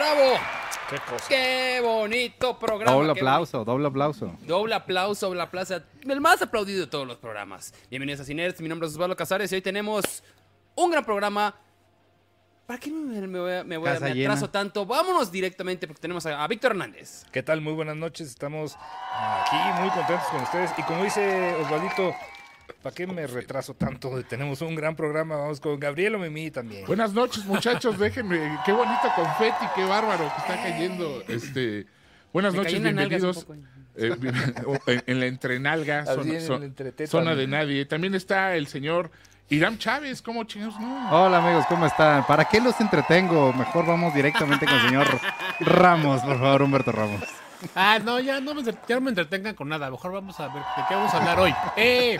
bravo! Qué cosa. ¡Qué bonito programa! Doble qué aplauso, doble aplauso. bonito. Doble aplauso, doble aplauso. El más aplaudido de todos los programas. Bienvenidos a Cinerts, mi nombre es Osvaldo Casares y hoy tenemos un gran programa. ¿Para qué me, me voy a, me voy a- me llena. atraso tanto? Vámonos directamente porque tenemos a, a Víctor Hernández. ¿Qué tal? Muy buenas noches. Estamos aquí muy contentos con ustedes. Y como dice Osvaldito, ¿para qué me retraso tanto? Tenemos un gran programa. Vamos con Gabriel o Mimi también. Buenas noches, muchachos. Déjenme. Qué bonito confeti, qué bárbaro que está cayendo. Este, buenas Me noches, en bienvenidos. Eh, en, en la entrenalga, zona, en zo- el entreteta. zona de nadie. También está el señor Irán Chávez. ¿Cómo chingados? No. Hola amigos, ¿cómo están? ¿Para qué los entretengo? Mejor vamos directamente con el señor Ramos, por favor, Humberto Ramos. Ah, no, ya no me, ya no me entretengan con nada. Mejor vamos a ver de qué vamos a hablar hoy. ¡Eh!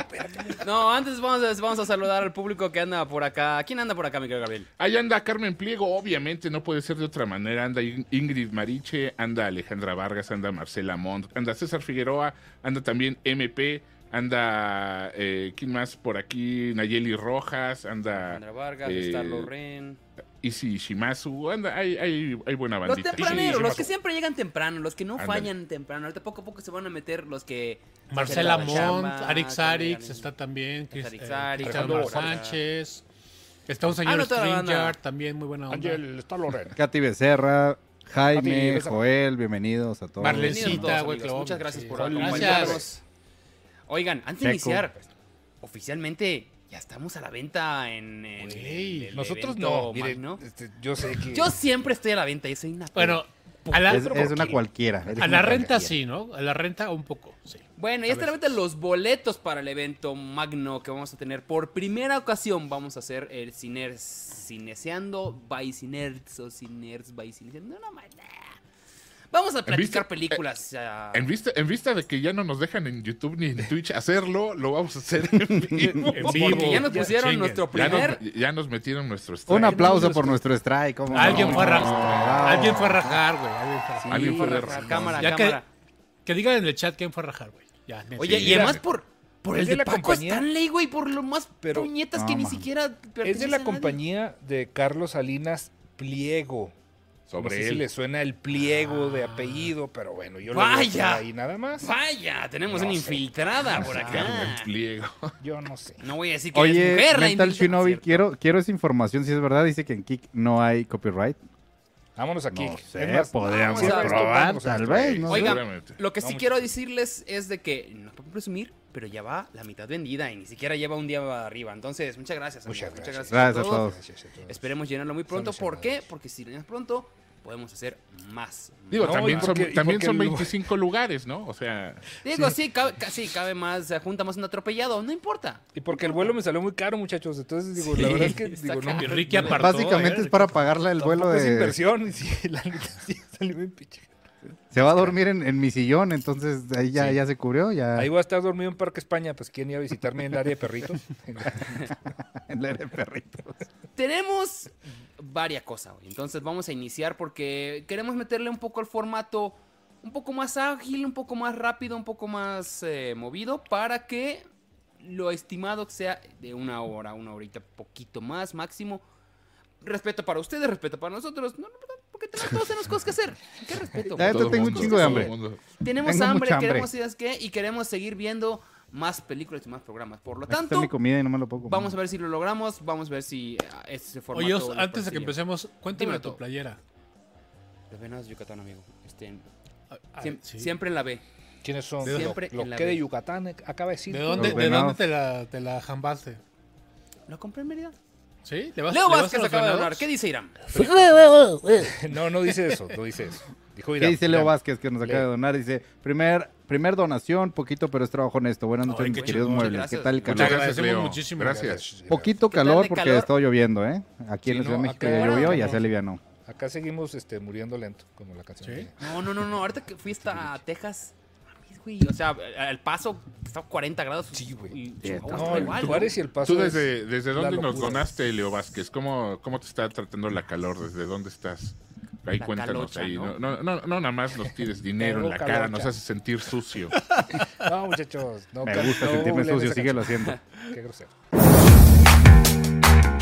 No, antes vamos a, vamos a saludar al público que anda por acá. ¿Quién anda por acá, mi querido Gabriel? Ahí anda Carmen Pliego, obviamente, no puede ser de otra manera. Anda In- Ingrid Mariche, anda Alejandra Vargas, anda Marcela Montt, anda César Figueroa, anda también MP, anda, eh, ¿quién más por aquí? Nayeli Rojas, anda Sandra Vargas, eh, Star Loren. Isi Shimazu, anda, hay, hay, hay buena Los bandita. tempraneros, sí, los que siempre llegan temprano, los que no fallan temprano. Ahorita poco a poco se van a meter los que. Marcela hacen la Mont, chamba, Arix Arix está también. Chris- Arix eh, Sánchez. Está un Ah, señor no. Stringer, también muy buena onda. Ángel, está Lorena. Katy Becerra, Jaime, Katy. Joel, bienvenidos a todos. Marlencita, güey, Muchas gracias sí. por Gracias. acompañarnos. Oigan, antes de iniciar, oficialmente ya estamos a la venta en. en Güey, el Nosotros evento no. Mire, magno. este, yo sé que. Yo siempre estoy a la venta y soy una. Bueno, a la, Es, es una cualquiera. a la renta cualquiera. sí, ¿no? A la renta un poco, sí. Bueno, ya están a la venta los boletos para el evento magno que vamos a tener. Por primera ocasión vamos a hacer el ciner, Cineseando by Cinerds o Cinerds by Cineseando. No, no, nah. Vamos a platicar vista- películas. En vista, en vista de que ya no nos dejan en YouTube ni en Twitch hacerlo, lo vamos a hacer en vivo. En vivo. porque ya nos pusieron nuestro Ya primer. nos, ya nos metieron nuestro Un strike. aplauso por nuestro strike. ¿cómo no? Alguien fue a rajar. Bravo. Alguien fue a rajar, güey. Alguien fue a rajar. Sí, Alguien fue la razón. cámara, Ya que, cámara. que digan en el chat quién fue a rajar, güey. Ya. Oye, Sí, y además por, por el de, de la Paco compañía- Stanley, güey, por lo más Pero- puñetas No, que ni siquiera Es de a la compañía de Carlos Salinas Pliego. Sobre no sé si él. le suena el pliego de apellido, pero bueno, yo lo Vaya. voy a poner ahí nada más. Vaya, tenemos No una sé. infiltrada por acá. Pliego. Yo no sé. No voy a decir que es Oye, mujer, la Mental Shinobi, quiero, quiero esa información, si es verdad, dice que en Kik no hay copyright. Vámonos aquí. No Es sé, más, podríamos probar, tal vez, no Oigan. Lo que sí quiero decirles es de que no puedo presumir, pero ya va la mitad vendida y ni siquiera lleva un día arriba. Entonces, muchas gracias. amigos, Muchas Muchas gracias. gracias, a todos. Gracias a todos. Esperemos llenarlo muy pronto. ¿Por qué? Porque si lo llenas pronto, podemos hacer más. Digo, No, también, porque- son, también son el- 25 lugares, ¿no? O sea, Digo, sí, cabe, ca- sí, cabe más, se junta más un atropellado, no importa. Y porque el vuelo me salió muy caro, muchachos. Entonces, digo, la Sí, verdad es que digo, no, Ricky apartó, Básicamente ¿eh? es para pagarle el vuelo tampoco es de... inversión. Y sí, la neta sí salió bien pinche. Se va a dormir en, en mi sillón, entonces ahí ya, Sí. ya se cubrió, ya Ahí voy a estar dormido en Parque España. Pues, ¿quién iba a visitarme en el área de perritos? en la área de perritos. Tenemos varias cosas hoy. Entonces vamos a iniciar porque queremos meterle un poco al formato un poco más ágil, un poco más rápido, un poco más eh, movido para que lo estimado sea de una hora, una horita, poquito más máximo. Respeto para ustedes, respeto para nosotros. No, no, no, porque tenemos, todos tenemos cosas que hacer. ¿Qué respeto? Tengo un chingo de hambre. Tenemos tengo hambre, hambre. queremos ideas que y queremos seguir viendo más películas y más programas. Por lo Aquí tanto, mi comida y no me lo puedo comer. vamos a ver si lo logramos, vamos a ver si ah, este formato Oye, antes de que empecemos, cuéntame tu playera. Los venados de Yucatán, amigo. Este, Ah, ah, siem- sí. Siempre en la B. ¿Quiénes son? ¿De lo En la que de. Yucatán acaba de decir. ¿De dónde, ¿de dónde te la, te la jambaste? ¿Lo compré en Mérida? ¿Sí? ¿Le vas, Leo le Vázquez acaba de hablar. ¿Qué dice Irán? No, no dice eso, no dice eso. Dijo ¿Qué Irán, dice Leo Irán. Vázquez que nos acaba de donar? Dice, primer, primer donación, poquito pero es trabajo honesto. Buenas noches, Ay, mis qué queridos muebles. Gracias. ¿Qué tal el calor? Muchas gracias, Leo. muchísimo. Gracias. Poquito ¿Qué calor porque calor? está lloviendo, ¿eh? Aquí en Sí, la Ciudad de no, México ya llovió y ya no. se alivianó. Acá seguimos este, muriendo lento, como la canción. No, no, no, no. Ahorita que fui hasta Texas. Güey, O sea, el paso a 40 grados. Sí, güey. No, el igual, Juárez y el Paso. ¿Tú es desde, desde dónde nos donaste, Leo Vázquez? ¿Cómo, ¿Cómo te está tratando la calor? ¿Desde dónde estás? Ahí La cuéntanos calocha, ahí. ¿no? ¿no? No, no, nada más nos tires dinero en la Tengo cara, calocha. nos hace sentir sucio. No, muchachos. No, Me gusta no sentirme sucio, síguelo haciendo. Qué grosero.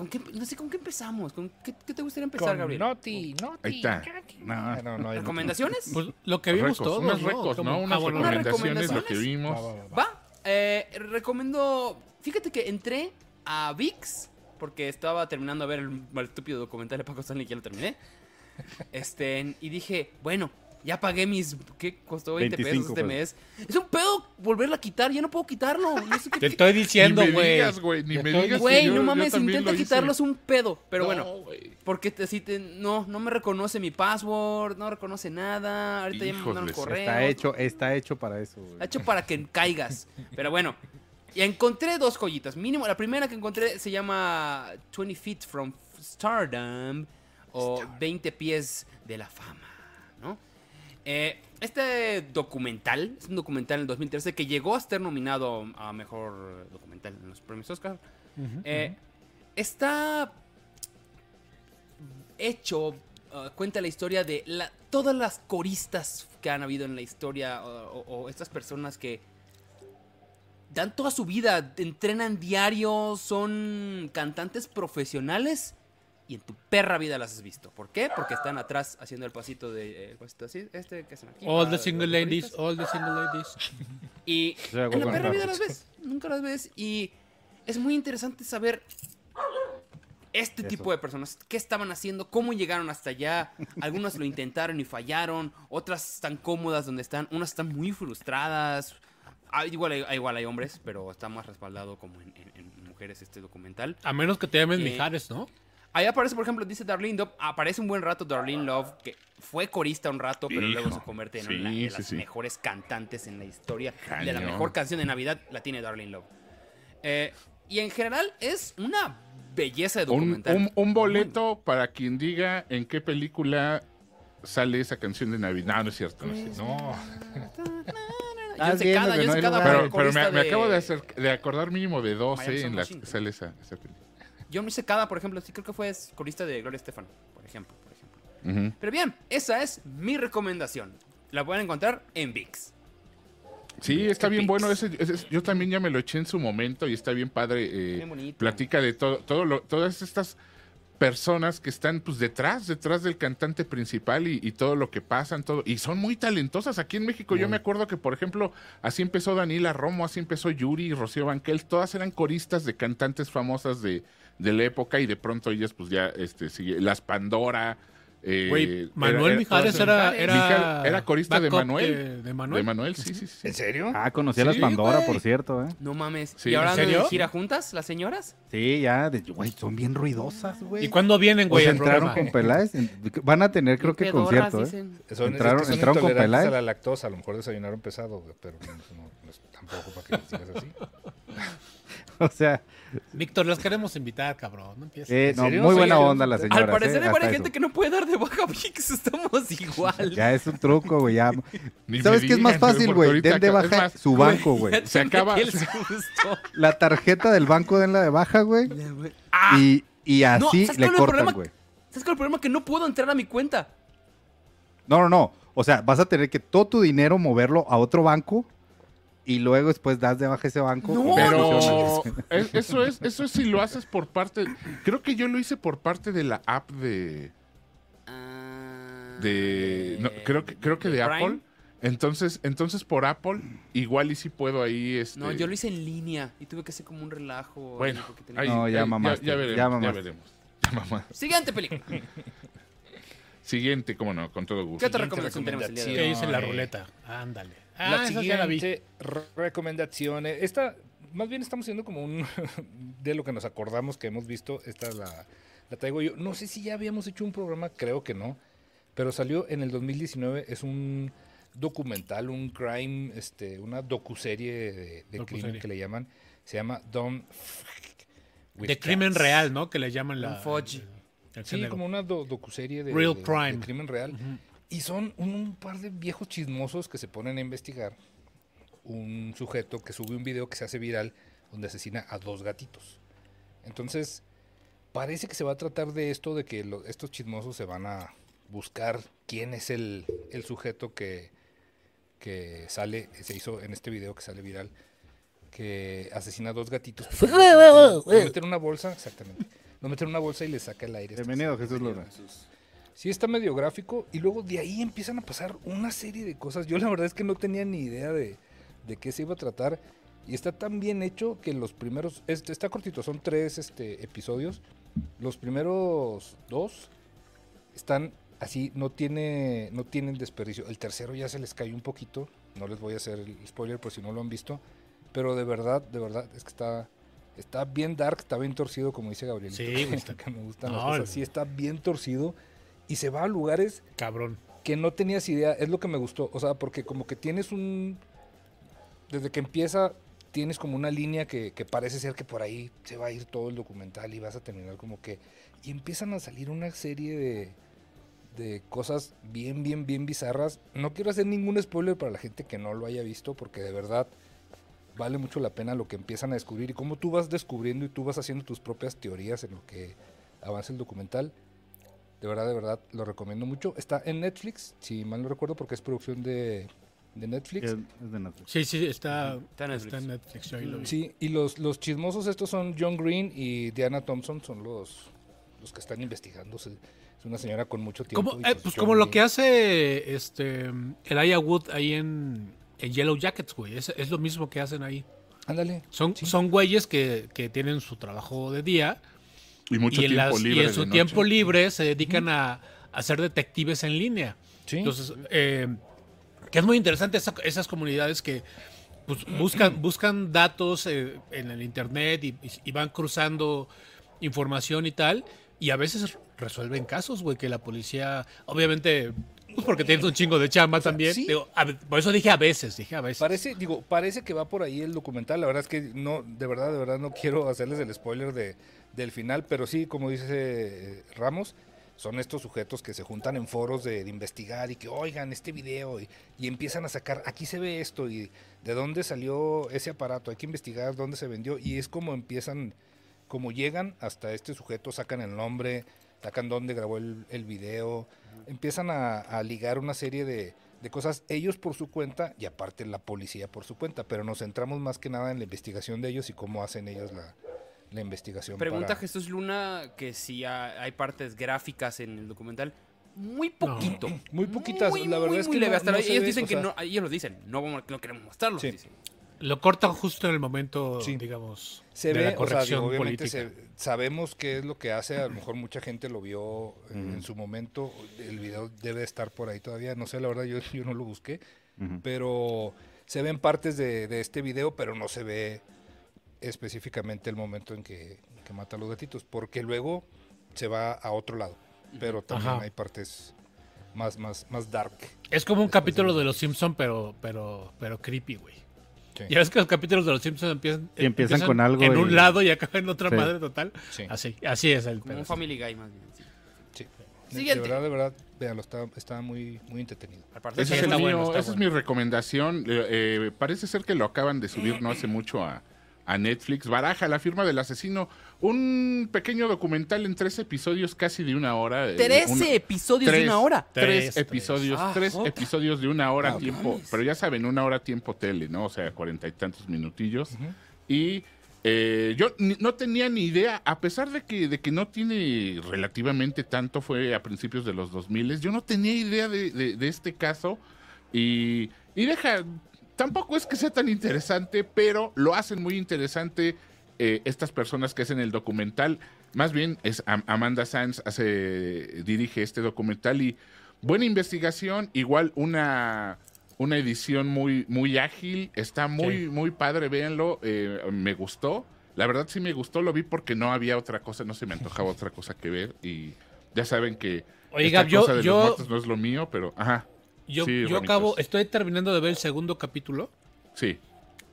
¿con qué, no sé con qué empezamos. ¿Con qué, qué te gustaría empezar, Con Gabriel? Noti, Noti. Ahí está. No, no, no. hay- ¿Recomendaciones? Pues lo que vimos Recos, todos, unos ¿no? recos, Como- ¿no? ah, Unas bueno, Unas recomendaciones, lo que vimos. Va, va, va. Va, eh, recomiendo. Fíjate que entré a VIX porque estaba terminando de ver el, el estúpido documental de Paco Stanley que ya lo terminé. Este, y dije, bueno, ya pagué mis. ¿Qué costó 20 pesos 25 este mes? Es un pedo volverlo a quitar, ya no puedo quitarlo. No sé qué- Te estoy diciendo, Ni me güey. digas, güey, ni me digas que Güey, no mames, intenta quitarlo, es un pedo. Pero No, bueno, güey. porque te, si te- no, no me reconoce mi password, no reconoce nada. Ahorita ya me mandaron correo. Está hecho, está hecho para eso. güey. Está hecho para que caigas. Pero bueno, y encontré dos joyitas. Mínimo, la primera que encontré se llama 20 Feet from Stardom o 20 pies de la fama. Eh, este documental, es un documental en el 2013 que llegó a ser nominado a mejor documental en los premios Oscar. Eh, Está hecho, uh, cuenta la historia de la- todas las coristas que han habido en la historia o, o- o estas personas que dan toda su vida, entrenan diario, son cantantes profesionales y en tu perra vida las has visto. ¿Por qué? Porque están atrás haciendo el pasito de el pasito así, este que hacen aquí. All para the single ladies, all the single ladies. Y en la perra vida las ves. Nunca las ves. Y es muy interesante saber este tipo de personas. ¿Qué estaban haciendo? ¿Cómo llegaron hasta allá? Algunas lo intentaron y fallaron. Otras están cómodas donde están. Unas están muy frustradas. Ah, igual, hay, igual hay hombres, pero está más respaldado como en, en- en mujeres este documental. A menos que te llames Eh, Mijares, ¿no? Ahí aparece, por ejemplo, dice Darlene Love. Aparece un buen rato Darlene Love, que fue corista un rato, pero luego se convierte en sí, una de las sí. mejores cantantes en la historia. De la Cañón. mejor canción de Navidad la tiene Darlene Love. Eh, y en general es una belleza de documental. un- un boleto para quien diga en qué película sale esa canción de Navidad. No, no es cierto. No, es cierto. No, John no hay Secada lugar. fue Pero, pero me, corista me de- acabo de, hacer- de acordar mínimo de dos eh, en que sale esa, esa película. John Secada, por ejemplo, sí creo que fue corista de Gloria Estefan, por ejemplo. Por ejemplo. Pero bien, esa es mi recomendación. La pueden encontrar en VIX. Sí, está bien bueno. Ese, ese- yo también ya me lo eché en su momento y está bien padre. eh, Bien platica de todo, todo lo- todas estas personas que están pues detrás, detrás del cantante principal y, y todo lo que pasan, todo. Y son muy talentosas. Aquí en México yo me acuerdo que, por ejemplo, así empezó Daniela Romo, así empezó Yuri y Rocío Banquel. Todas eran coristas de cantantes famosas de, de la época y de pronto ellas pues ya, este, sigue, las Pandora. eh, Güey, Manuel era- Mijares era, era, Mijares era corista de Manuel. De, de Manuel. De Manuel, sí, sí, sí. ¿En serio? Ah, conocí a las Sí, Pandora, por cierto, ¿eh? No mames. Sí. ¿Y ahora ¿En andan serio? en gira juntas, las señoras? Sí, ya, de- güey, son bien ruidosas, güey. ¿Y cuándo vienen, Pues güey? al entraron con Peláez. Van a tener, creo que concierto, ¿eh? Son, Entraron- es que son entraron con Peláez. a la lactosa, a lo mejor desayunaron pesado, güey, pero no, no, no es tampoco para que les digas así. O sea, Víctor, los queremos invitar, cabrón. No empieces. eh, no, muy buena onda la señora. Al parecer hay hasta varias eso. gente que no puede dar de baja VIX. Estamos igual. Ya es un truco, güey. Ya. ¿Sabes qué es más fácil, güey? Den de baja más, su banco, güey. Se acaba- metí el susto. La tarjeta del banco denla de baja, güey. Y, y Ah. No, así ¿sabes le cuál es el cortan, problema? güey. ¿Sabes cuál es el problema? Que no puedo entrar a mi cuenta. No, no, no. O sea, vas a tener que todo tu dinero moverlo a otro banco y luego después das de baja ese banco. No, Pero es- eso es eso es si lo haces por parte creo que yo lo hice por parte de la app de de no, creo que creo que de Prime? Apple. Entonces, entonces por Apple igual y si puedo ahí este No, yo lo hice en línea y tuve que hacer como un relajo. Bueno, ahí No, ya mamaste, Ya, veremos, ya veremos. Ya mamá. Siguiente película. Siguiente, cómo no, con todo gusto. ¿Qué otra recomendación tenemos el día de ¿Qué hoy? dice la eh, ruleta? Ándale. La Ah, la vi. siguiente re- recomendación. eh, Esta, más bien estamos haciendo como un de lo que nos acordamos que hemos visto. Esta la, la traigo yo. No sé si ya habíamos hecho un programa, creo que no. Pero salió en el 2019. Es un documental, un crime, este, una docuserie de, de crimen que le llaman. Se llama with De crimen real, ¿no? Que le llaman la. Un fudge. el- el Sí, género. como una do- docuserie de, Real de- de crime. crimen real. Y son un, un par de viejos chismosos que se ponen a investigar un sujeto que sube un video que se hace viral donde asesina a dos gatitos. Entonces, parece que se va a tratar de esto, de que lo- estos chismosos se van a buscar quién es el, el sujeto que, que sale, se hizo en este video que sale viral, que asesina a dos gatitos. Lo mete en una bolsa, exactamente. Lo mete en una bolsa y le saca el aire. Bienvenido, Jesús Luna. Sí, está medio gráfico. Y luego de ahí empiezan a pasar una serie de cosas. Yo la verdad es que no tenía ni idea de, de qué se iba a tratar. Y está tan bien hecho que los primeros. Este, está cortito, son tres este, episodios. Los primeros dos están así, no, tiene, no tienen desperdicio. El tercero ya se les cae un poquito. No les voy a hacer el spoiler por si no lo han visto. Pero de verdad, de verdad, es que está. Está bien dark, está bien torcido, como dice Gabriel. Sí, está- que me gustan No, las cosas. Sí, está bien torcido. Y se va a lugares Cabrón. que no tenías idea, es lo que me gustó, o sea, porque como que tienes un, desde que empieza, tienes como una línea que, que parece ser que por ahí se va a ir todo el documental y vas a terminar como que, y empiezan a salir una serie de, de cosas bien, bien, bien bizarras. No quiero hacer ningún spoiler para la gente que no lo haya visto, porque de verdad vale mucho la pena lo que empiezan a descubrir y cómo tú vas descubriendo y tú vas haciendo tus propias teorías en lo que avanza el documental. De verdad, de verdad, lo recomiendo mucho. Está en Netflix, si mal no recuerdo, porque es producción de, de Netflix. Es, es de Netflix. Sí, sí, está, Está en está en Netflix. yo ahí lo vi. Sí, y los, los chismosos estos son John Green y Diana Thompson, son los, los que están investigando. Es una señora con mucho tiempo. Como, eh, pues John como lo que hace este Elijah Wood ahí en, en Yellow Jackets, güey. Es, es lo mismo que hacen ahí. Ándale. Son, Sí. son güeyes que, que tienen su trabajo de día Y mucho y en, tiempo las- y libre. en su de noche. tiempo libre se dedican a, a ser detectives en línea. Sí. Entonces, eh, que es muy interesante esa- esas comunidades que pues, buscan, buscan datos eh, en el internet y, y van cruzando información y tal, y a veces resuelven casos, güey, que la policía, obviamente, pues porque tienes un chingo de chamba también. sí. Digo, a ve- por eso dije a veces, dije a veces. Parece, digo, parece que va por ahí el documental. La verdad es que no, de verdad, de verdad no quiero hacerles el spoiler de, del final, pero sí, como dice eh, Ramos, son estos sujetos que se juntan en foros de, investigar y que oigan este video y, empiezan a sacar, aquí se ve esto y de dónde salió ese aparato, hay que investigar dónde se vendió y es como empiezan, como llegan hasta este sujeto, sacan el nombre, sacan dónde grabó el, video, empiezan a, a ligar una serie de, de cosas ellos por su cuenta y aparte la policía por su cuenta, pero nos centramos más que nada en la investigación de ellos y cómo hacen ellos la, la investigación. Pregunta para- Jesús Luna que si ha- hay partes gráficas en el documental. Muy poquito. Muy poquitas, Muy, la verdad muy, es muy que leve. no- no ellos ve, dicen o que sea, no, ellos lo dicen, no, vamos- no queremos mostrarlo. Sí. dicen. Lo cortan justo en el momento, Sí. digamos, se de ve, la o sea, corrección digo, obviamente política. se- sabemos qué es lo que hace, a lo mejor mucha gente lo vio en, en su momento, el video debe estar por ahí todavía, no sé, la verdad yo, yo no lo busqué, pero se ven partes de, de este video, pero no se ve específicamente el momento en que, que mata a los gatitos, porque luego se va a otro lado, pero también Ajá. hay partes más, más, más dark. Es como un capítulo de Los Simpson, pero, pero, pero creepy, güey. Sí. Ya ves que los capítulos de Los Simpsons empiezan, Y empiezan con algo en y- un lado y acaban en otra Sí. madre total. Sí. Así, así es el Como un. Family Guy más bien. sí. De- Siguiente. De verdad, de verdad, véanlo, está, está muy, muy entretenido. Ese sí es el está mío, bueno, está esa es mi recomendación. Eh, eh, parece ser que lo acaban de subir no hace mucho a, a Netflix. Baraja, la firma del asesino. Un pequeño documental en tres episodios, casi de una hora. eh, Trece una- episodios de tres- una hora. Tres, Tres, episodios, tres. tres Ah, episodios de una hora Ah, tiempo. mames. Pero ya saben, una hora tiempo tele, ¿no? O sea, cuarenta y tantos minutillos. Y eh, yo ni- no tenía ni idea, a pesar de que, de que no tiene relativamente tanto, fue a principios de los 2000, yo no tenía idea de, de- de este caso. Y, y deja, tampoco es que sea tan interesante, pero lo hacen muy interesante eh, estas personas que hacen el documental. Más bien es Am- Amanda Sanz hace, dirige este documental y buena investigación, igual una, una edición muy, muy ágil, está muy, Sí. muy padre, véanlo, eh, me gustó. La verdad sí me gustó, lo vi porque no había otra cosa, no se me antojaba otra cosa que ver y ya saben que Oye, esta yo- cosa de yo- los muertos no es lo mío, pero ajá, Yo, Sí, yo acabo, estoy terminando de ver el segundo capítulo, sí.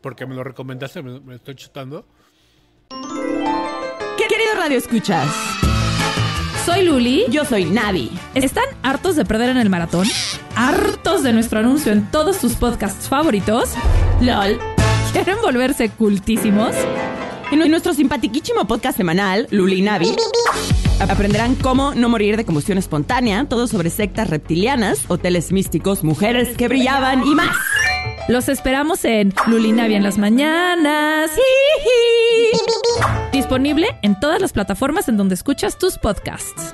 porque me lo recomendaste, me, me estoy chutando. Querido Radio Escuchas, Soy Luli. Yo soy Navi. ¿Están hartos de perder en el maratón? ¿Hartos de nuestro anuncio en todos tus podcasts favoritos? LOL. ¿Quieren volverse cultísimos? En nuestro simpatiquísimo podcast semanal, Luli y Navi, aprenderán cómo no morir de combustión espontánea, todo sobre sectas reptilianas, hoteles místicos, mujeres que brillaban y más. Los esperamos en Lulinavia en las mañanas. Disponible en todas las plataformas en donde escuchas tus podcasts.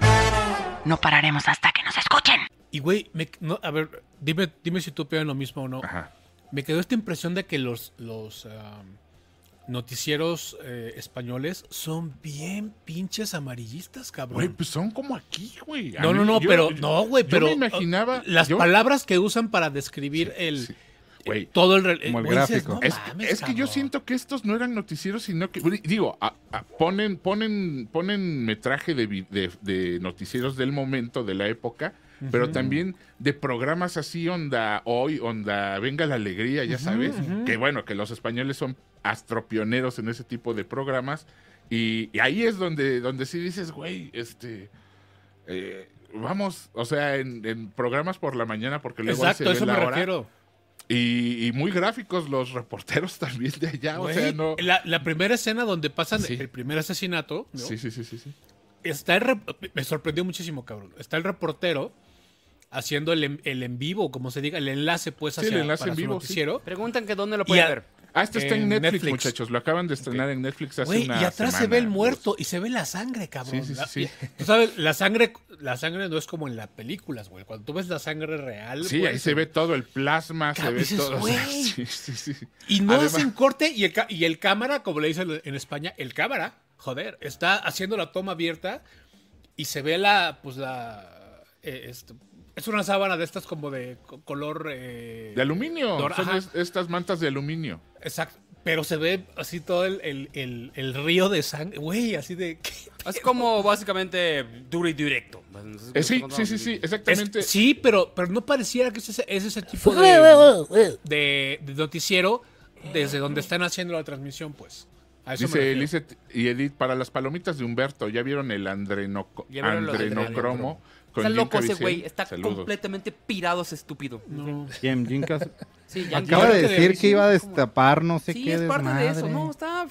No pararemos hasta que nos escuchen. Y güey, me- no, a ver, dime, dime si tú opinas lo mismo o no. Ajá. Me quedó esta impresión de que los, los noticieros eh, españoles son bien pinches amarillistas, cabrón. Güey, pues son como aquí, güey. A no, no, mí- no, yo- pero yo- no, güey, yo pero me imaginaba. las yo- palabras que usan para describir el sí. Güey. todo el, Como el dices, gráfico. no Es, mames, es que yo siento que estos no eran noticieros, sino que, digo, a- a- ponen, ponen, ponen metraje de, de- de noticieros del momento, de la época, pero también de programas así, onda hoy, onda venga la alegría, ya sabes, que bueno, que los españoles son astropioneros en ese tipo de programas, y, y ahí es donde, donde sí dices, güey, este... eh, vamos, o sea, en, en programas por la mañana, porque luego Exacto, se eso me la hora. refiero. Y, y muy gráficos los reporteros también de allá, o sea, no... la, la primera escena donde pasan Sí. el primer asesinato, ¿no? Sí, sí, sí, sí, sí. está el me sorprendió muchísimo, cabrón. Está el reportero haciendo el, en- el en vivo, como se diga, el enlace pues Sí, hacia el enlace para en su vivo, noticiero. Preguntan que dónde lo pueden a- ver. Ah, esto está en En Netflix, Netflix. muchachos. Lo acaban de estrenar en Netflix hace Güey, una y atrás se ve el muerto y se ve la sangre, cabrón. Sí, sí, sí, La- sí. Tú sabes, la sangre, la sangre no es como en las películas, güey. Cuando tú ves la sangre real. Sí, ahí se ve todo el plasma, se ve todo. Sí, sí, sí. Y no Además- hacen corte y el, y el cámara, como le dicen en España, el cámara, joder, está haciendo la toma abierta y se ve la, pues la, eh, este, es una sábana de estas como de co- color... eh, De aluminio. Dor- Son es- estas mantas de aluminio. Exacto. Pero se ve así todo el, el- el- el río de sangre, güey, así de... ¿qué Es como básicamente duro y directo. Eh, sí, sí, sí, sí, Es- exactamente. sí, pero, pero no pareciera que es ese, es ese tipo de, de- de noticiero desde donde están haciendo la transmisión, pues. Dice. Lizeth y Edith, para las palomitas de Humberto, ¿ya vieron el andrenoco- ¿Ya vieron andrenocromo? con Está loco ese güey. Está Saludos. completamente pirado ese estúpido. No. Jim Jincas Sí, acaba de decir de- que iba a destapar no sé Sí, qué es parte de eso. desmadre. No, está...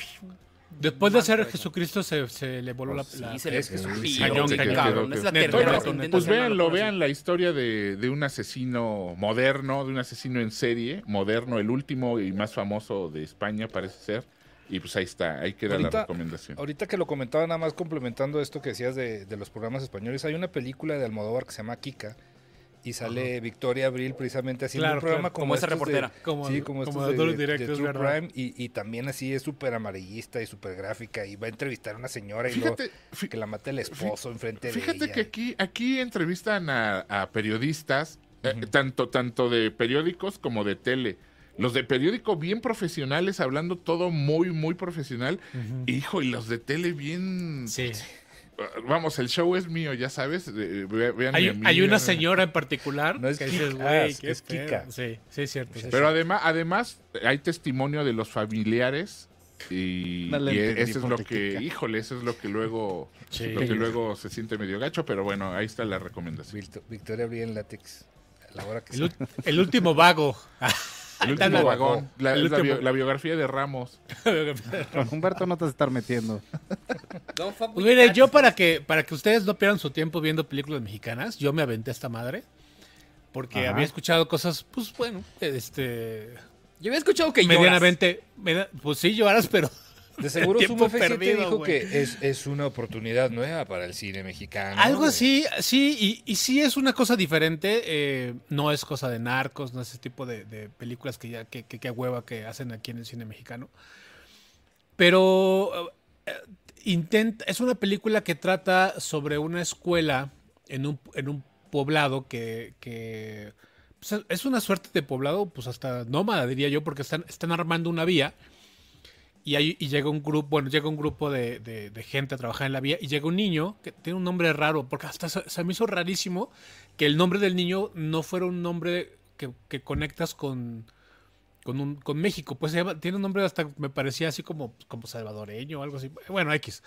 Después de hacer Jesucristo se, se le voló la... Sí, la- se le es sí, sí, sí, cañón, sí. Es la Neto, tercera vez Pues véanlo, vean la historia de, de un asesino moderno, de un asesino en serie, moderno, el último y más famoso de España parece ser. Y pues ahí está, ahí queda la recomendación. Ahorita que lo comentaba, nada más complementando esto que decías de, de los programas españoles, hay una película de Almodóvar que se llama Kika y sale Victoria Abril precisamente haciendo Claro, un programa claro, como, como esa de- reportera. Como- sí, como, como estos de de, Duro de- True y, y también así es súper amarillista y súper gráfica y va a entrevistar a una señora y Fíjate, luego que la mata el esposo enfrente de Fíjate ella. que aquí, aquí entrevistan a, a periodistas, eh, tanto, tanto de periódicos como de tele. Los de periódico bien profesionales, hablando todo muy, muy profesional. Hijo, y los de tele bien... Sí. Vamos, el show es mío, ya sabes. eh, ve- vean Hay, a mí, hay una vean- señora en particular No es que dices, Kika, güey, es- qué es pedo". Kika. Sí, sí, es cierto. sí, Pero sí. además, además hay testimonio de los familiares y, eso es lo que, Kika. híjole, eso es lo que luego, Sí. lo que luego se siente medio gacho, pero bueno, ahí está la recomendación. Victo- Victoria Abril en látex. A la hora que El, el último vago. El último la- vagón, la, el es la último- bio- la biografía de Ramos. Con Humberto no te vas a estar metiendo. Pues mire, yo para que, para que ustedes no pierdan su tiempo viendo películas mexicanas, yo me aventé a esta madre. Porque Ajá. había escuchado cosas, pues bueno, este. Yo había escuchado que lloras. medianamente. pues sí, lloras, pero. De seguro Sumo tiempo F7 perdido, dijo güey. que es, es una oportunidad nueva para el cine mexicano. Algo así, sí, y, y sí es una cosa diferente. eh, no es cosa de narcos, no es ese tipo de, de películas que ya que, que, que a hueva que hacen aquí en el cine mexicano. Pero eh, intenta, es una película que trata sobre una escuela en un, en un poblado que, que pues, es una suerte de poblado, pues hasta nómada diría yo, porque están, están armando una vía. Y, ahí, y llega un grupo, bueno, llega un grupo de, de- gente a trabajar en la vía y llega un niño que tiene un nombre raro, porque hasta se, se me hizo rarísimo que el nombre del niño no fuera un nombre que, que conectas con, con, un, con México. Pues se llama- tiene un nombre hasta, me parecía así como, como salvadoreño o algo así. Bueno, X.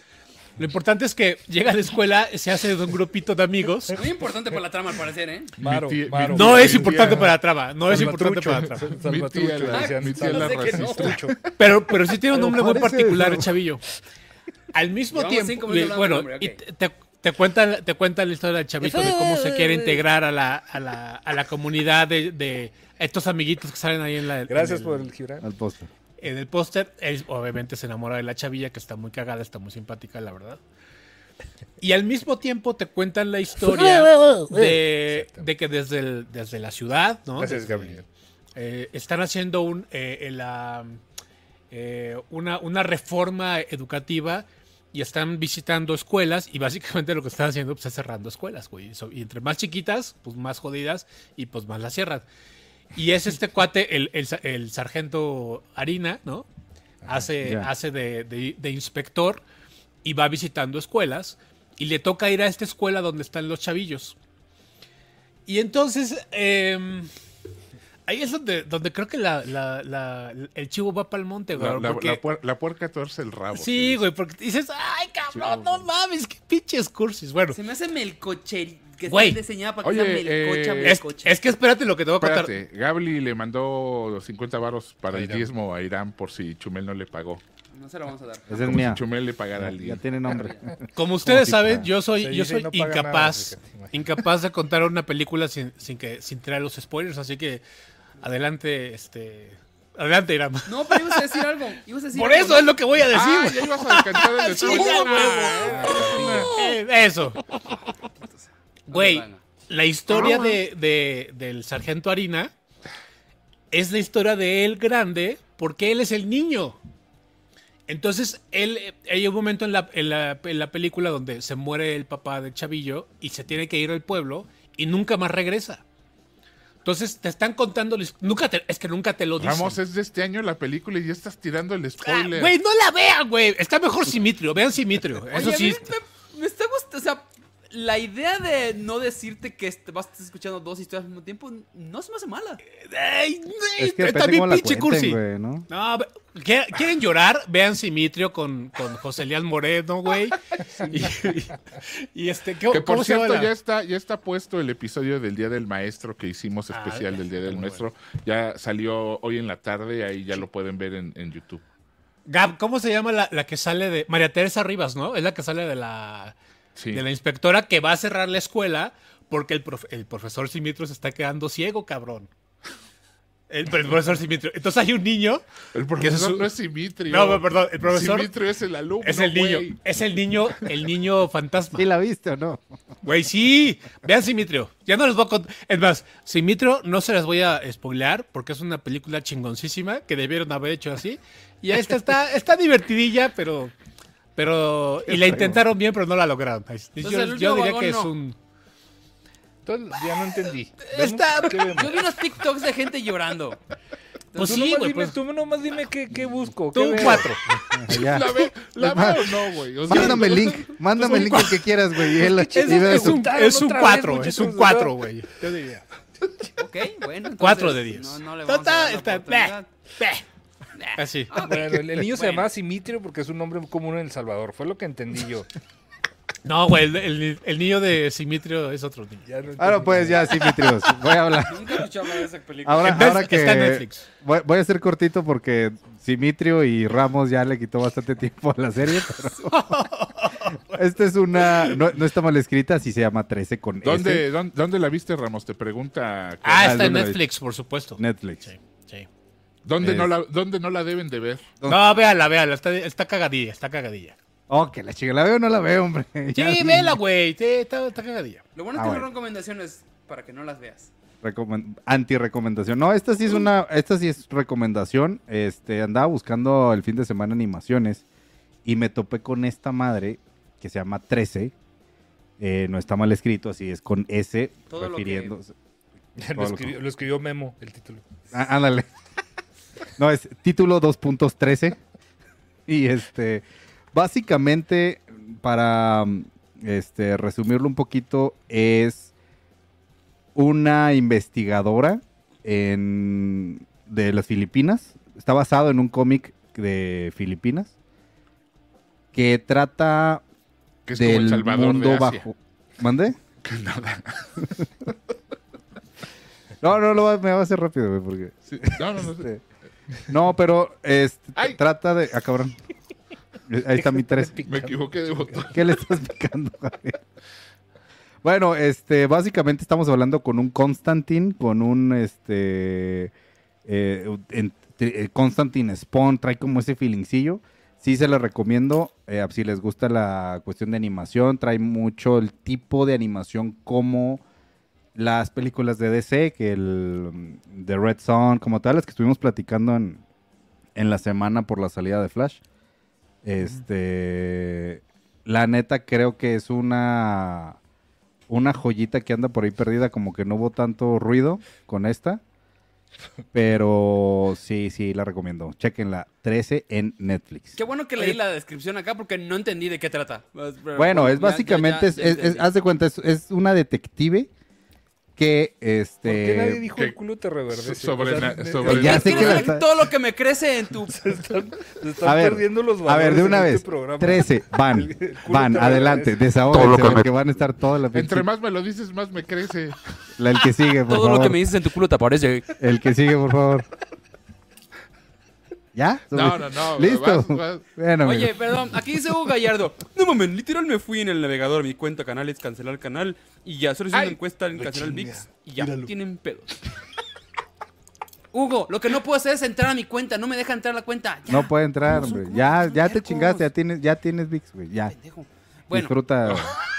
Lo importante es que llega a la escuela, se hace de un grupito de amigos. Muy importante para la trama, al parecer, ¿eh? Maro, tía- No tía- es importante para la trama, no es importante para la trama. Mi tía la- mi tía la racista. Pero, pero sí tiene un nombre muy particular, el chavillo. Al mismo Llevamos tiempo, hablando bueno, y nombre, ok. te, te cuentan, te cuentan la historia del chavito de cómo se quiere integrar a la, a la, a la comunidad de, de estos amiguitos que salen ahí en la. Gracias en por el Gibran. Al póster. En el póster, él obviamente se enamora de la chavilla, que está muy cagada, está muy simpática, la verdad. Y al mismo tiempo te cuentan la historia de, de que desde, el- desde la ciudad, ¿no? Gracias, Desde- Gabriel. eh, están haciendo un, eh, en la, eh, una, una reforma educativa y están visitando escuelas y básicamente lo que están haciendo pues, es cerrando escuelas, güey. So- Y entre más chiquitas, pues más jodidas y pues más las cierran. Y es este cuate, el, el el sargento Harina, ¿no? Hace, hace de, de- de inspector y va visitando escuelas y le toca ir a esta escuela donde están los chavillos. Y entonces, em, ahí es donde, donde creo que la, la- la- el chivo va para el monte, güey. La, la- porque- la puer- la puerca torce el rabo. sí, güey, porque dices, ay, cabrón, no mames, qué pinches cursis. Bueno, Se me hace melcoche que Güey. está diseñada para que Oye, sea melcocha, eh, es, melcocha. es que espérate lo que te voy a contar. Espérate, Gabli le mandó los 50 varos para el diezmo a Irán por si Chumel no le pagó. No se lo vamos a dar. Esa es Como mía. si Chumel le pagara al Ya día. tiene nombre. Como ustedes saben, yo soy, yo soy no paga nada, incapaz, incapaz de contar una película sin, sin que sin tirar los spoilers, así que adelante, este, adelante, Irán. No, pero ibas a decir algo. Ibas a decir Por algo, eso ¿no? es lo que voy a decir. Ah, ya ibas a cantar el Sí, spoiler. güey. Eh, eso. Güey, la historia de, de- del sargento Harina es la historia de él grande porque él es el niño. Entonces, él, hay un momento en la, en, la, en la película donde se muere el papá de Chavillo y se tiene que ir al pueblo y nunca más regresa. Entonces, te están contando, nunca te- es que nunca te lo dicen. Ramos, es de este año la película y ya estás tirando el Ah, spoiler. Güey, no la vean, güey. Está mejor Simitrio. Vean Simitrio. Eso Oye, a sí. mí me, me está gustando, o sea, la idea de no decirte que vas escuchando dos historias al mismo tiempo no se me hace mala. Ay, Es que está bien pinche cursi. güey, ¿no? No, ve- ¿quie- ¿quieren llorar? Vean Simitrio con, con José Leal Moreno, güey. Y, y- y este, ¿qué- Que por ¿cómo se llama cierto, ya está, ya está puesto el episodio del Día del Maestro que hicimos Ah, especial del Día del Maestro. Ya salió hoy en la tarde, ahí ya lo pueden ver en, en YouTube. Gab, ¿cómo se llama la, la que sale de. María Teresa Rivas, ¿no? Es la que sale de la, Sí. de la inspectora que va a cerrar la escuela porque el, prof- el profesor Simitrio se está quedando ciego, cabrón. El, el profesor Simitrio. Entonces hay un niño. El que ese es profesor no es Simitrio. No, perdón, el profesor Simitrio es el alumno. es el niño. Es el niño, el niño fantasma. ¿Sí la viste o no? Güey, sí. Vean Simitrio. Ya no les voy a contar. Es más, Simitrio no se las voy a spoilear porque es una película chingoncísima que debieron haber hecho así. Y esta está, está divertidilla, pero. Pero. Y la intentaron bien, pero no la lograron. Yo, Entonces, yo diría que es un. Entonces, ya no entendí. Está-. Yo vi unos TikToks de gente llorando. Pues Tú sí, nomás güey. dime, Pues, tú nomás dime qué, qué busco. qué tú veo. cuatro. Ya. ¿La ve, la Es más, ve o no, güey? O sea, Mándame el link, mándame el link el que quieras, güey. Y él lo Es, un, es un cuatro, vez, es un cuatro, güey. Yo diría. Ok, bueno. entonces, Cuatro de diez. No, no le vamos a Está- dar la está- oportunidad. Beh. Así. Bueno, el, el niño se Bueno. llamaba Simitrio porque es un nombre común en El Salvador. Fue lo que entendí yo. No, güey, el, el- el niño de Simitrio es otro niño. Ya no Ahora pues ya, Simitrios. Voy a hablar. Nunca he de esa película. Ahora, ahora que está en Netflix. Voy, voy a ser cortito porque Simitrio y Ramos ya le quitó bastante tiempo a la serie, pero esta es una no, no está mal escrita, sí se llama 13 con ¿Dónde, S. dónde, dónde la viste, Ramos? Te pregunta. Ah, Ah, está en ¿dónde la Netflix, por supuesto. Netflix. Sí. ¿Dónde, Es- no la, ¿Dónde no la deben de ver? No, véala, véala, está, está cagadilla, está cagadilla. Oh, que la chica, ¿la veo o no la veo, hombre? Sí, Ya, véala, güey, sí, está, está cagadilla. Lo bueno Ah, es que no recomendaciones para que no las veas. Recomen- anti-recomendación. No, esta sí es una, esta sí es recomendación. Este, andaba buscando el fin de semana animaciones y me topé con esta madre que se llama 13. Eh, no está mal escrito, así es con S, Todo lo que- refiriéndose. lo, escribió, lo escribió Memo, el título. Ah, ándale. No, es título 2.13. Y este, básicamente, para este, resumirlo un poquito, es una investigadora en, de las Filipinas. Está basado en un cómic de Filipinas que trata Que es como el del mundo de Asia. bajo. ¿Mande? Nada. No, no, lo va- me va a hacer rápido, güey, porque... Sí. No, no, no. este, no, pero este, trata de... Ah, cabrón. Ahí está mi tres. Me equivoqué de botón. ¿Qué le estás picando, Javier? Bueno, este, básicamente estamos hablando con un Constantine, con un, este, eh, en- eh, Constantine Spawn, trae como ese feelingcillo. Sí se lo recomiendo, eh, si les gusta la cuestión de animación, trae mucho el tipo de animación como las películas de DC, que el mm, de Red Son, como tal, las que estuvimos platicando en, en la semana por la salida de Flash. Este, la neta creo que es una una joyita que anda por ahí perdida, como que no hubo tanto ruido con esta. Pero sí, sí, la recomiendo. Chequenla, 13 en Netflix. Qué bueno que leí la descripción acá porque no entendí de qué trata. Bueno, es Ya- ya- básicamente, ya- es- ya es- es- entendí. haz de cuenta, es, es una detective que, ¿Por qué nadie este... dijo que- el culo te reverdece? sobre na- ne- sobre- Ya sé que la todo lo que me crece en tu... Se están, se están A ver, perdiendo los A valores ver, de una vez. este programa. 13, van, El van, te adelante, desahóguense, porque van a estar toda la Entre más me lo dices, más me crece. la- El que sigue, por Todo favor. lo que me dices en tu culo te aparece. El que sigue, por favor. ¿Ya? No, no, no. ¿Listo? vas, vas. Bueno, Oye, amigos. perdón, aquí dice Hugo Gallardo. No mames, literal me fui en el navegador, mi cuenta canales, cancelar canal y ya solo hice una encuesta en la cancelar VIX y ya míralo. tienen pedos. Hugo, lo que no puedo hacer es entrar a mi cuenta, no me deja entrar a la cuenta. Ya, no puede entrar, ¿cómo son- hombre. cómo Ya, ya te chingaste, ya tienes, ya tienes VIX, güey. Ya. Pendejo. Bueno, Disfruta.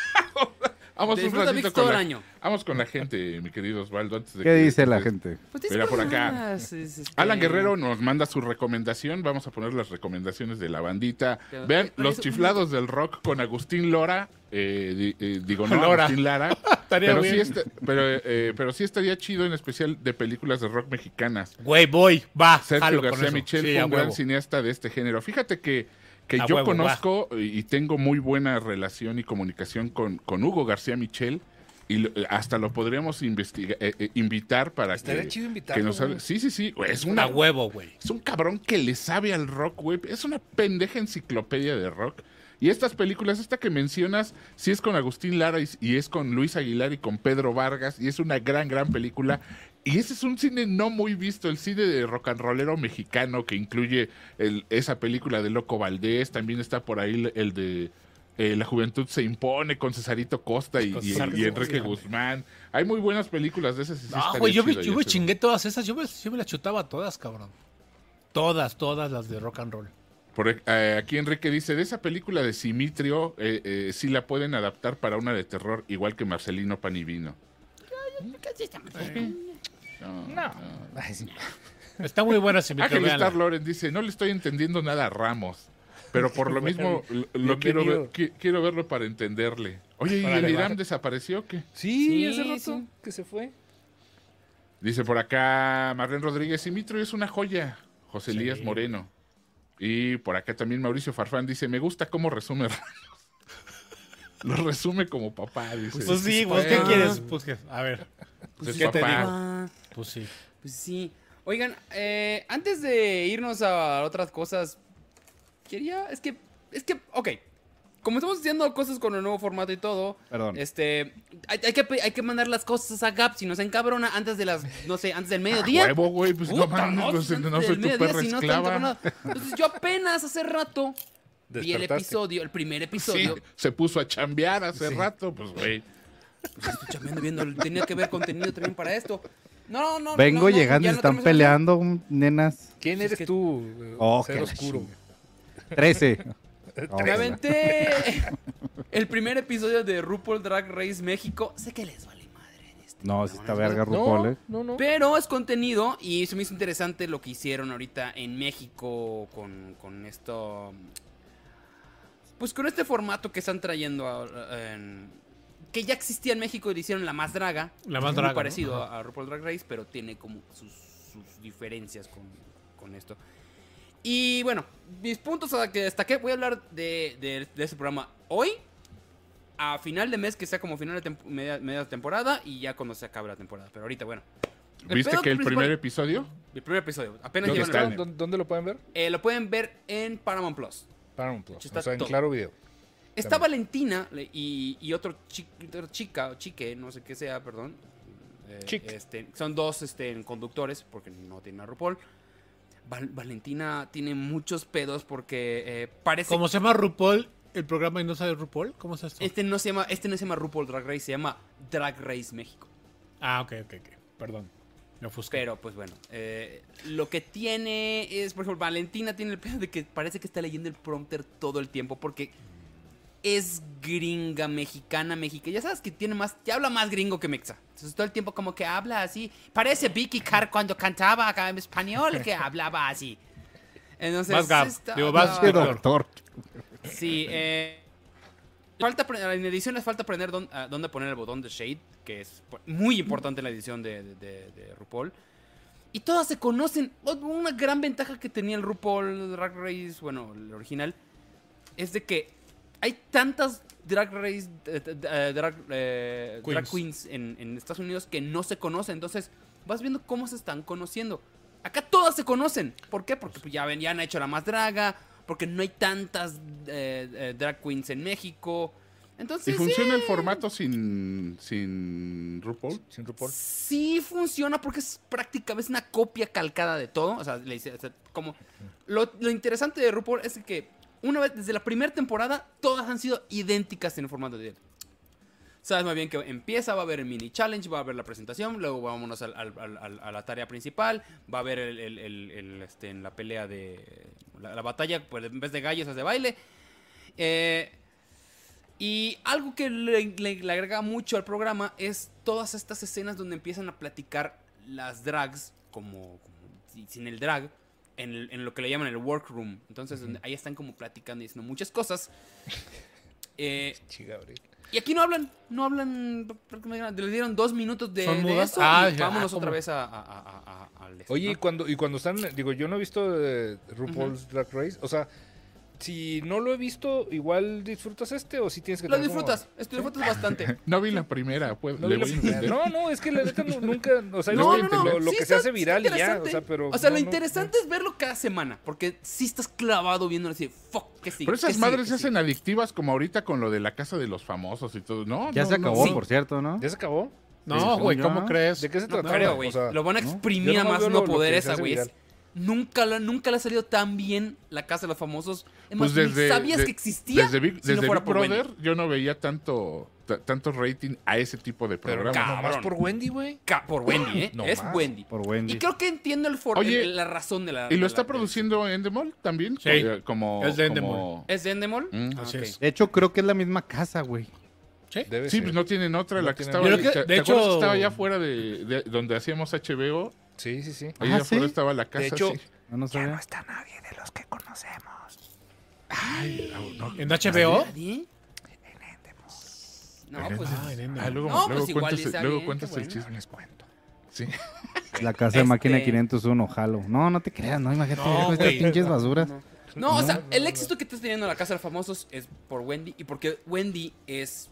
Vamos un ratito con todo el la, año. Vamos con la gente, mi querido Osvaldo. Antes de ¿Qué que- dice la gente? Pues dice Mira por acá. es, Alan Guerrero nos manda su recomendación. Vamos a poner las recomendaciones de la bandita. Pero- Vean Los Chiflados del Rock con Agustín Lora. eh, di- eh, digo, no, Lora. Agustín Lara. Estaría pero, bien. sí está- pero, eh, pero sí estaría chido en especial de películas de rock mexicanas. Güey, voy, va. Sergio jalo con García eso. Michel Sí, un gran cineasta de este género. Fíjate que, que A yo huevo, conozco y y tengo muy buena relación y comunicación con, con Hugo García Michel. Y lo- hasta lo podríamos eh, eh, invitar para Estaría que, chido que nos hable. Sí, sí, sí. Es una A huevo, güey. es un cabrón que le sabe al rock, güey. Es una pendeja enciclopedia de rock. Y estas películas, esta que mencionas, sí es con Agustín Lara y, y es con Luis Aguilar y con Pedro Vargas. Y es una gran, gran película. Y ese es un cine no muy visto, el cine de rock and rollero mexicano que incluye el- esa película de Loco Valdés. También está por ahí el, el de eh, La Juventud se impone con Cesarito Costa y, Enrique. Guzmán. Hay muy buenas películas de esas. y sí güey, yo, me, chido, yo me chingué todas esas. Yo me, yo me las chutaba todas, cabrón. Todas, todas las de rock and roll. Por, eh, aquí Enrique dice, de esa película de Simitrio, eh, eh, sí la pueden adaptar para una de terror, igual que Marcelino Panivino. No. Está muy buena, si me Ángel. Star Loren dice, no le estoy entendiendo nada a Ramos, pero por lo mismo lo, lo quiero, ver, Bienvenido. qui- quiero verlo para entenderle. Oye, ¿y el. Irán desapareció o qué? Sí, Sí, hace rato sí. que se fue. Dice por acá Marlene Rodríguez, Simitrio es una joya, José Sí. Elías Moreno. Y por acá también Mauricio Farfán dice, me gusta cómo resume. Lo resume como papá, dice. Pues sí, pues, ¿qué quieres? Pues, que- a ver, Pues ¿qué te papá. digo? Pues sí. Pues sí. Oigan, eh, antes de irnos a otras cosas, quería, es que, es que, ok, como estamos haciendo cosas con el nuevo formato y todo, Perdón. este, hay, hay que, hay que mandar las cosas a Gap, si nos encabrona antes de las, no sé, antes del mediodía. Huevo, güey, pues no Puta, mames, pues, antes no soy del tu mediodía, perra si no esclava. Entonces yo apenas hace rato vi el episodio, el primer Sí, episodio. se puso a chambear hace rato, pues güey. Pues estoy chambeando viendo, tenía que ver contenido también para esto. No, no, Vengo no, no, llegando y no están peleando, nenas. ¿Quién Es eres tú, Oh, ser oscuro? chinga. 13. Oh, Me aventé el primer episodio de RuPaul Drag Race México. Sé que les vale madre en este No, si está ¿no? verga RuPaul, eh. No, no, no. Pero es contenido y se me hizo interesante lo que hicieron ahorita en México con, con esto. Pues con este formato que están trayendo ahora en- que ya existía en México y le hicieron la más draga. La más Es draga, Muy ¿no? parecido a, a RuPaul Drag Race, pero tiene como sus, sus diferencias con, con esto. Y bueno, mis puntos a que destaqué, voy a hablar de, de, de este programa hoy, a final de mes, que sea como final de media, media temporada, y ya cuando se acabe la temporada. Pero ahorita, bueno. El ¿Viste que el primer episodio? El primer episodio, apenas ¿Dónde llevan está? el- ¿Dónde, dónde lo pueden ver? eh, lo pueden ver en Paramount Plus. Paramount Plus. Está O sea, en todo. Claro Video. Está También. Valentina le- y, y otro chi- otra chica o chique, no sé qué sea, perdón. Eh, este, son dos este, conductores, porque no tienen a RuPaul. Val- Valentina tiene muchos pedos porque eh, parece Como se llama RuPaul, el programa y no sabe RuPaul, ¿cómo es esto? este no se llama este no se llama RuPaul Drag Race, se llama Drag Race México. Ah, ok, ok, ok. Perdón. Me ofusqué. Pero pues bueno, eh, lo que tiene es, por ejemplo, Valentina tiene el pedo de que parece que está leyendo el prompter todo el tiempo porque es gringa, mexicana, mexicana. Ya sabes que tiene más, ya habla más gringo que mexa. Entonces todo el tiempo como que habla así. Parece Vicky Carr cuando cantaba acá en español que hablaba así. Entonces, Más Gab. está- Digo, más no, Doctor. Sí, eh, falta en edición les falta aprender dónde, a dónde poner el botón de Shade, que es muy importante en la edición de, de- de- de RuPaul. Y todas se conocen. Una gran ventaja que tenía el RuPaul Drag Race, bueno, el original, es de que hay tantas Drag Race, eh, eh, drag, eh, drag Queens. en, en Estados Unidos que no se conocen. Entonces, vas viendo cómo se están conociendo. Acá todas se conocen. ¿Por qué? Porque pues, ya, ven, ya han hecho la más draga. Porque no hay tantas eh, drag queens en México. Entonces, ¿Y funciona el formato sin, sin RuPaul? Sin RuPaul. Sí funciona porque es prácticamente es una copia calcada de todo. O sea, le o sea, como lo, lo interesante de RuPaul es que una vez desde la primera temporada todas han sido idénticas en el formato de Sabes muy bien que empieza, va a haber el mini challenge, va a haber la presentación, luego vámonos al- al- a la tarea principal, va a haber el, el- este, en la pelea de la, la batalla, pues en vez de gallos de baile. Eh, y algo que le, le- le agrega mucho al programa es todas estas escenas donde empiezan a platicar las drags, como, como si- sin el drag, en, el- en lo que le llaman el workroom. Entonces, donde ahí están como platicando y diciendo muchas cosas. Eh, y aquí no hablan, no hablan, le dieron dos minutos de, ¿Son de mudas? eso Ah, y ya, vámonos ¿cómo? otra vez a, a- a- a- a- al... Oye, y cuando, y cuando están, digo, yo no he visto eh, RuPaul's Drag Race, o sea, si no lo he visto, igual disfrutas este o si tienes que Lo tener como- disfrutas, esto disfrutas bastante. No vi la primera, pues No, le voy primera. no, no, es que la neta no- nunca, o sea, No, es no, que no. lo, lo Sí que está- se hace viral y ya, o sea, pero... O sea, no, lo no, interesante es verlo cada semana, porque sí estás clavado viendo así, fuck, ¿qué sigue? Pero ¿Qué esas madres ¿Qué se hacen adictivas como ahorita con lo de la casa de los famosos y todo. No, Ya no, se no, acabó, sí. por cierto, ¿no? no. ¿Ya se acabó? No, güey, ¿cómo ¿no? crees? ¿De qué se No trataba? creo, güey. O sea, lo van a ¿no? exprimir a más no poder que esa, güey. Nunca, nunca le ha salido tan bien la casa de los famosos. Es más, Pues ni desde, sabías de- que existía Desde Big, si no desde fuera Big por Wendy. Brother yo no veía tanto, ta- tanto rating a ese tipo de Pero programas. cabrón. nomás por Wendy, güey. Por Wendy, ¿eh? No es más. Wendy. Por Wendy. Y creo que entiendo el for- Oye, el- la razón de la... ¿Y lo está la- produciendo Endemol también? Sí. Eh, Como, Es de como- ¿Es de Endemol? Mm. Ah, Así ok. es. De hecho, creo que es la misma casa, güey. Sí. Pues no tienen otra. No la que tienen estaba, que, ¿Te, de te acuerdas que hecho- estaba allá afuera de, de donde hacíamos HBO? Sí, sí, sí. Ahí Ah, afuera ¿sí? estaba la casa. De hecho, sí. No, no sabía. está nadie de los que conocemos. Ay, no, no. ¿En HBO? ¿Nadie? No, Ajá. pues... Ah, en. Ah, luego, No, luego pues igual cuentas, está luego bien, cuentas el chisme. Les cuento. Sí. La casa de máquina Este- 501, jalo. No, no te creas, no, imagínate No, estas pinches basuras. No, No, o sea, el éxito que estás teniendo en la Casa de los Famosos es por Wendy y porque Wendy es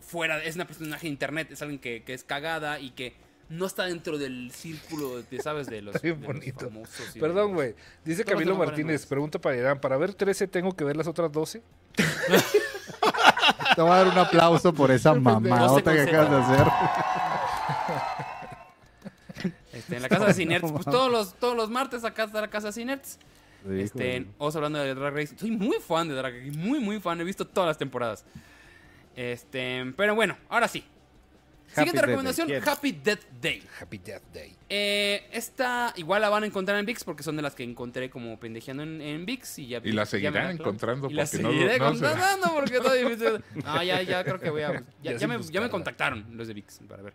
fuera, es una personaje de internet, es alguien que, que es cagada y que no está dentro del círculo, de, ¿sabes? De los, Está bien de los bonito. famosos. Perdón, güey. Dice Todos Camilo Martínez, pregunta para Irán, ¿para ver 13 tengo que ver las otras 12? Te voy a dar un aplauso por esa mamadota que acabas de hacer. Este, en la Casa de Cinerts, pues todos los, todos los martes acá está la Casa de Cinerts. Sí, Este, vamos hablando de Drag Race. Soy muy fan de Drag Race, muy, muy fan. He visto todas las temporadas. Este, pero bueno, ahora sí. Happy Siguiente Death recomendación, Day. Happy Death Day. Happy Death Day. Eh, esta igual la van a encontrar en VIX porque son de las que encontré como pendejeando en, en VIX y ya Y la seguirán encontrando y la porque no seguiré no se- encontrando porque está difícil. No, ya, ya creo que voy a. Ya, Ya ya me, ya me contactaron los de VIX para ver.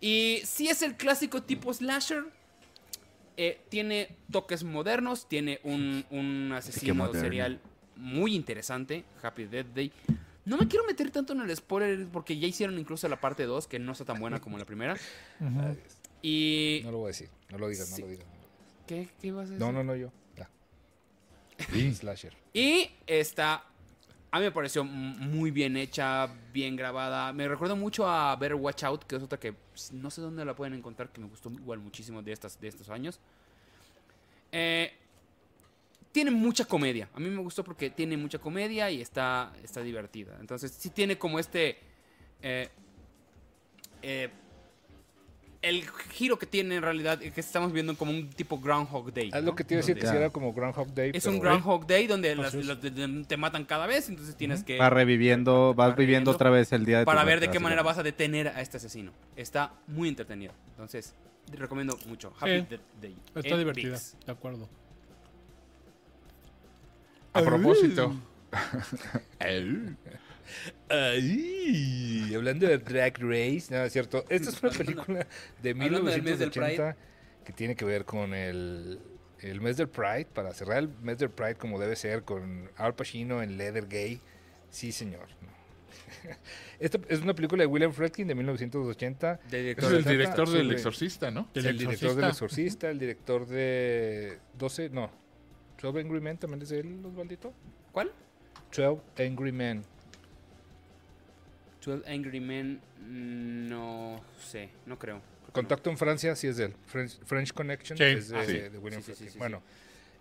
Y si es el clásico tipo slasher. eh, tiene toques modernos, tiene un, un asesino serial muy interesante, Happy Death Day. No me quiero meter tanto en el spoiler porque ya hicieron incluso la parte 2 que no está tan buena como la primera. Y... No lo voy a decir. No lo digas, Sí. no lo digas. ¿Qué, qué ibas a decir? No, no, no, yo. Ya. Slasher. Y está. A mí me pareció muy bien hecha, bien grabada. Me recuerda mucho a Better Watch Out, que es otra que pues, no sé dónde la pueden encontrar, que me gustó igual muchísimo de, estas, de estos años. Eh, tiene mucha comedia. A mí me gustó porque tiene mucha comedia y está, está divertida. Entonces, sí tiene como este. eh, eh, el giro que tiene en realidad, eh, que estamos viendo como un tipo Groundhog Day. Es ¿no? lo que te iba a decir, que si era como Groundhog Day. Es pero- un Groundhog Day donde las- es. te matan cada vez, entonces tienes que. Va reviviendo, vas Va viviendo otra vez el día de tu para ver muerte, de qué manera vas a detener a este asesino. Está muy entretenido. Entonces, te recomiendo mucho. Happy. Death Day. Está divertida, de acuerdo. A propósito. Ay, hablando de Drag Race, no, es cierto. Esta es una película de Hablando del mes del 1980 que tiene que ver con el, el mes del Pride, para cerrar el mes del Pride como debe ser, con Al Pacino en Leather Gay. Sí, señor. Esta es una película de William Friedkin de 1980. De Es el director del Exorcista, ¿no? Del el director del Exorcista. Exorcista, el director de 12, no, 12 Angry Men también es de él, Osvaldito. ¿Cuál? 12 Angry Men. 12 Angry Men. mm, No sé, no creo. Contacto en Francia, sí es de él. French, French Connection Sí. es de, Ah, sí. de William Sí, sí, sí, Friedkin. sí, bueno,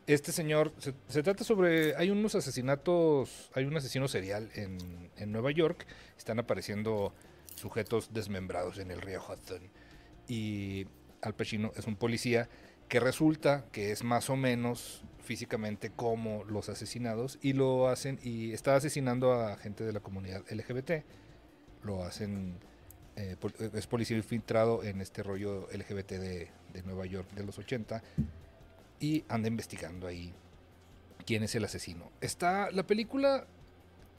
este señor, se, se trata sobre, hay unos asesinatos, hay un asesino serial en, en Nueva York, están apareciendo sujetos desmembrados en el río Hudson. Y Al Pacino es un policía que resulta que es más o menos físicamente como los asesinados y lo hacen y está asesinando a gente de la comunidad LGBT. Lo hacen eh, pol- es policía infiltrado en este rollo LGBT de, de Nueva York de los 80 y anda investigando ahí quién es el asesino. Está la película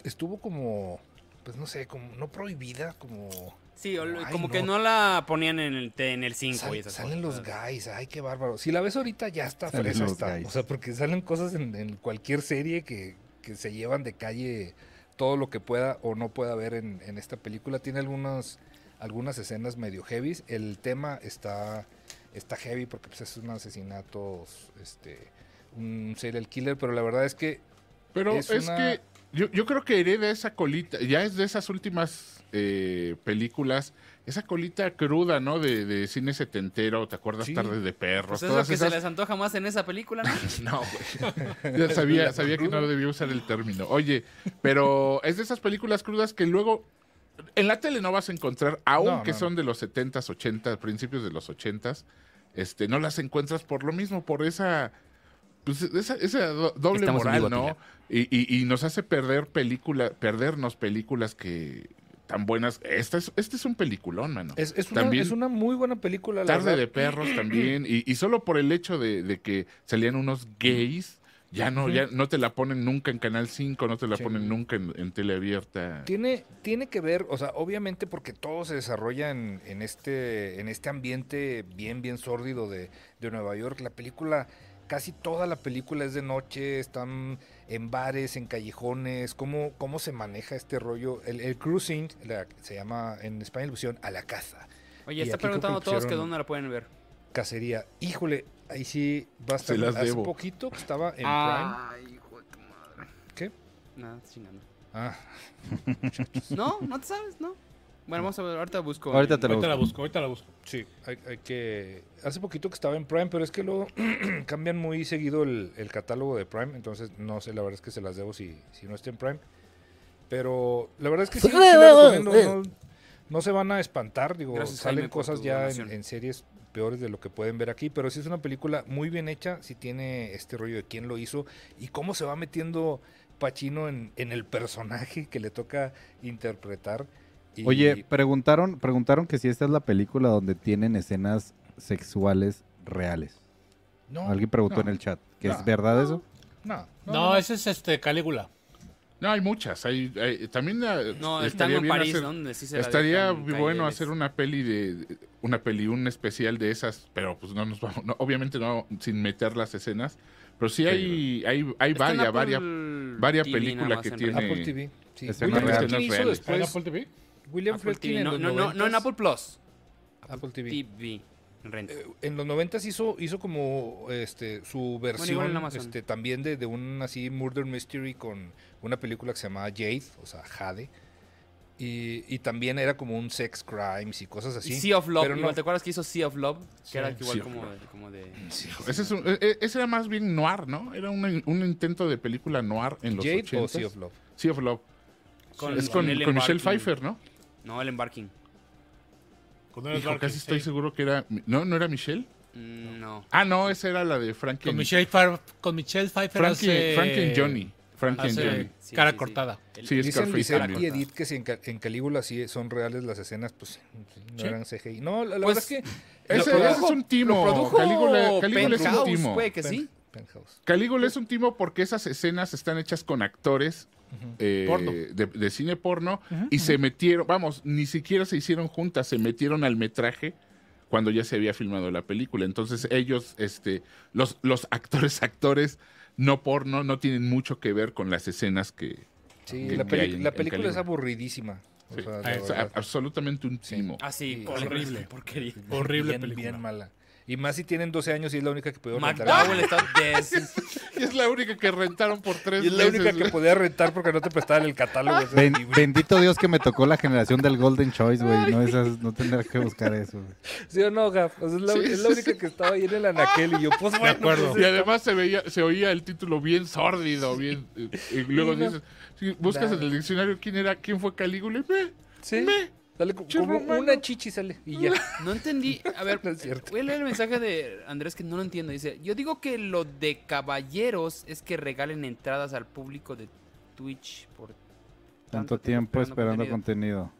estuvo como pues no sé, como no prohibida, como Sí, o- Ay, como no. que no la ponían en el, en el 5 Sal- y esas salen los guys, ay, qué bárbaro. Si la ves ahorita ya está Salen fresa está. O sea, porque salen cosas en, en cualquier serie que, que se llevan de calle todo lo que pueda o no pueda haber en, en esta película. Tiene algunas, algunas escenas medio heavy. El tema está, está heavy porque pues, es un asesinato, este, un serial killer, pero la verdad es que Pero Es es, una- que yo, yo creo que hereda esa colita, ya es de esas últimas eh, películas, esa colita cruda, ¿no? De, de cine setentero, ¿te acuerdas? Sí. Tardes de perros, Pues es lo que esas... se les antoja más en esa película, ¿no? No, güey. Ya sabía, sabía que no debía usar el término. Oye, pero es de esas películas crudas que luego en la tele no vas a encontrar, aunque no. son de los 70s, 80s, principios de los 80s, este, no las encuentras por lo mismo, por esa, pues, esa, esa do- doble Estamos moral, ¿no? Y, y- y nos hace perder películas, perdernos películas que tan buenas. Esta es, este es un peliculón, mano. es, es una, También- es una muy buena película. La Tarde verdad. de perros también. Y, y solo por el hecho de, de que salían unos gays, ya no, ya no te la ponen nunca en Canal 5, no te la Sí. ponen nunca en, en tele abierta. Tiene, tiene que ver, o sea, obviamente porque todo se desarrolla en, en este, en este ambiente bien, bien sórdido de, de Nueva York. La película, casi toda la película es de noche, están en bares, en callejones, cómo, cómo se maneja este rollo. El, el cruising, la- se llama en español pusieron a la caza, Oye, Y está preguntando a todos que dónde la pueden ver. cacería. Híjole, ahí sí va a estar. Se las Hace debo. poquito que estaba en Ay, hijo de tu madre. Prime. ¿Qué? Nada, chingando. Ah, No, no te sabes, ¿no? Bueno, vamos a ver, ahorita busco. Ahorita te lo Ahorita la busco. ahorita la busco. Sí, hay, hay que... Hace poquito que estaba en Prime, pero es que luego cambian muy seguido el, el catálogo de Prime, entonces no sé, la verdad es que se las debo si, si no está en Prime. Pero la verdad es que sí, sí la recomiendo, no, no se van a espantar, digo, Gracias, salen Jaime, cosas ya en series peores de lo que pueden ver aquí, pero sí es una película muy bien hecha, sí tiene este rollo de quién lo hizo y cómo se va metiendo Pacino en, en el personaje que le toca interpretar. Y- Oye, preguntaron, preguntaron que si esta es la película donde tienen escenas sexuales reales. no, Alguien preguntó no, en el chat. ¿Que No. es verdad eso? No, No, ese es este Calígula. No, hay muchas. Hay, hay- también eh, No, estaría bien París, hacer- ¿no? Donde sí se la Estaría bueno hacer una peli de una peli, un especial de esas, pero pues no nos vamos, no, obviamente no sin meter las escenas, pero sí hay hay hay Está varias, varias varias TV películas que tiene- realidad. Apple TV. Sí. Escenas reales. Hizo Reales. ¿En después. Apple TV? William Apple Friedkin TV, en no, los no, no, no en 90s, Apple Plus. Apple TV. TV. en renta. Eh, En los 90 hizo, hizo como este su versión este, también de, de un así murder mystery con una película que se llamaba Jade, o sea, Jade. Y, y también era como un sex crimes y cosas así. Y Sea of Love, pero no- ¿te acuerdas que hizo Sea of Love? Que era igual como, de- como de... Ese, es un- e- ese era más bien noir, ¿no? Era un, un intento de película noir en los Jade 80 o Sea of Love. Sea of Love. Con- es con con, con Michelle. Pfeiffer, ¿no? No, el embarking. Con Hijo, casi estoy seguro que era... ¿No? ¿No era Michelle? Mm, No. Ah, no, esa era la de Frankie. Con Michelle, Pfeiffer- con Michelle Pfeiffer Frankie, hace- Frankie Johnny. Frankie hace Johnny. Sí, cara sí, sí. cortada. El- Sí, Dicen también. y Edith que si en, Ca- en Calígula sí son reales las escenas, pues no Sí. eran CGI. No, la, la Pues, verdad es que... Ese, lo ese produjo es un timo. Lo produjo Calígula, Calígula es un timo. puede que Pen- sí. Penthouse. Calígula es un timo porque esas escenas están hechas con actores eh, Porno. de, de cine porno y se metieron, vamos, ni siquiera se hicieron juntas, se metieron al metraje cuando ya se había filmado la película. Entonces ellos, este, los, los actores, actores no porno, no tienen mucho que ver con las escenas que... Sí, que- la, que peli- hay en- la en película es aburridísima. Sí. Ah, O sea, verdad. absolutamente un timo. Ah, sí, Sí, horrible. horrible. Porquería. Horrible bien, película. bien mala. Y más si tienen 12 años y es la única que puedo rentar. McDowell está des... Y es la única que rentaron por tres Y es la meses. única que podía rentar porque no te prestaban el catálogo. ese Ben- libro. bendito Dios que me tocó la generación del Golden Choice, güey. No, esas, no tener que buscar eso. güey. ¿Sí o no, Gaf? O sea, es, la, Sí, es la sí, única que estaba ahí en el anaquel y yo, pues bueno. acuerdo. pues, Y además se veía, se oía el título bien sórdido, bien. eh, Y luego Sí, no. dices, sí, buscas en el diccionario quién era, quién fue Calígula. y, Sí. me. Sale como una chichi sale y ya. No entendí. A ver, No es cierto. voy a leer el mensaje de Andrés que no lo entiendo. Dice, yo digo que lo de caballeros es que regalen entradas al público de Twitch por Tanto tiempo esperando contenido.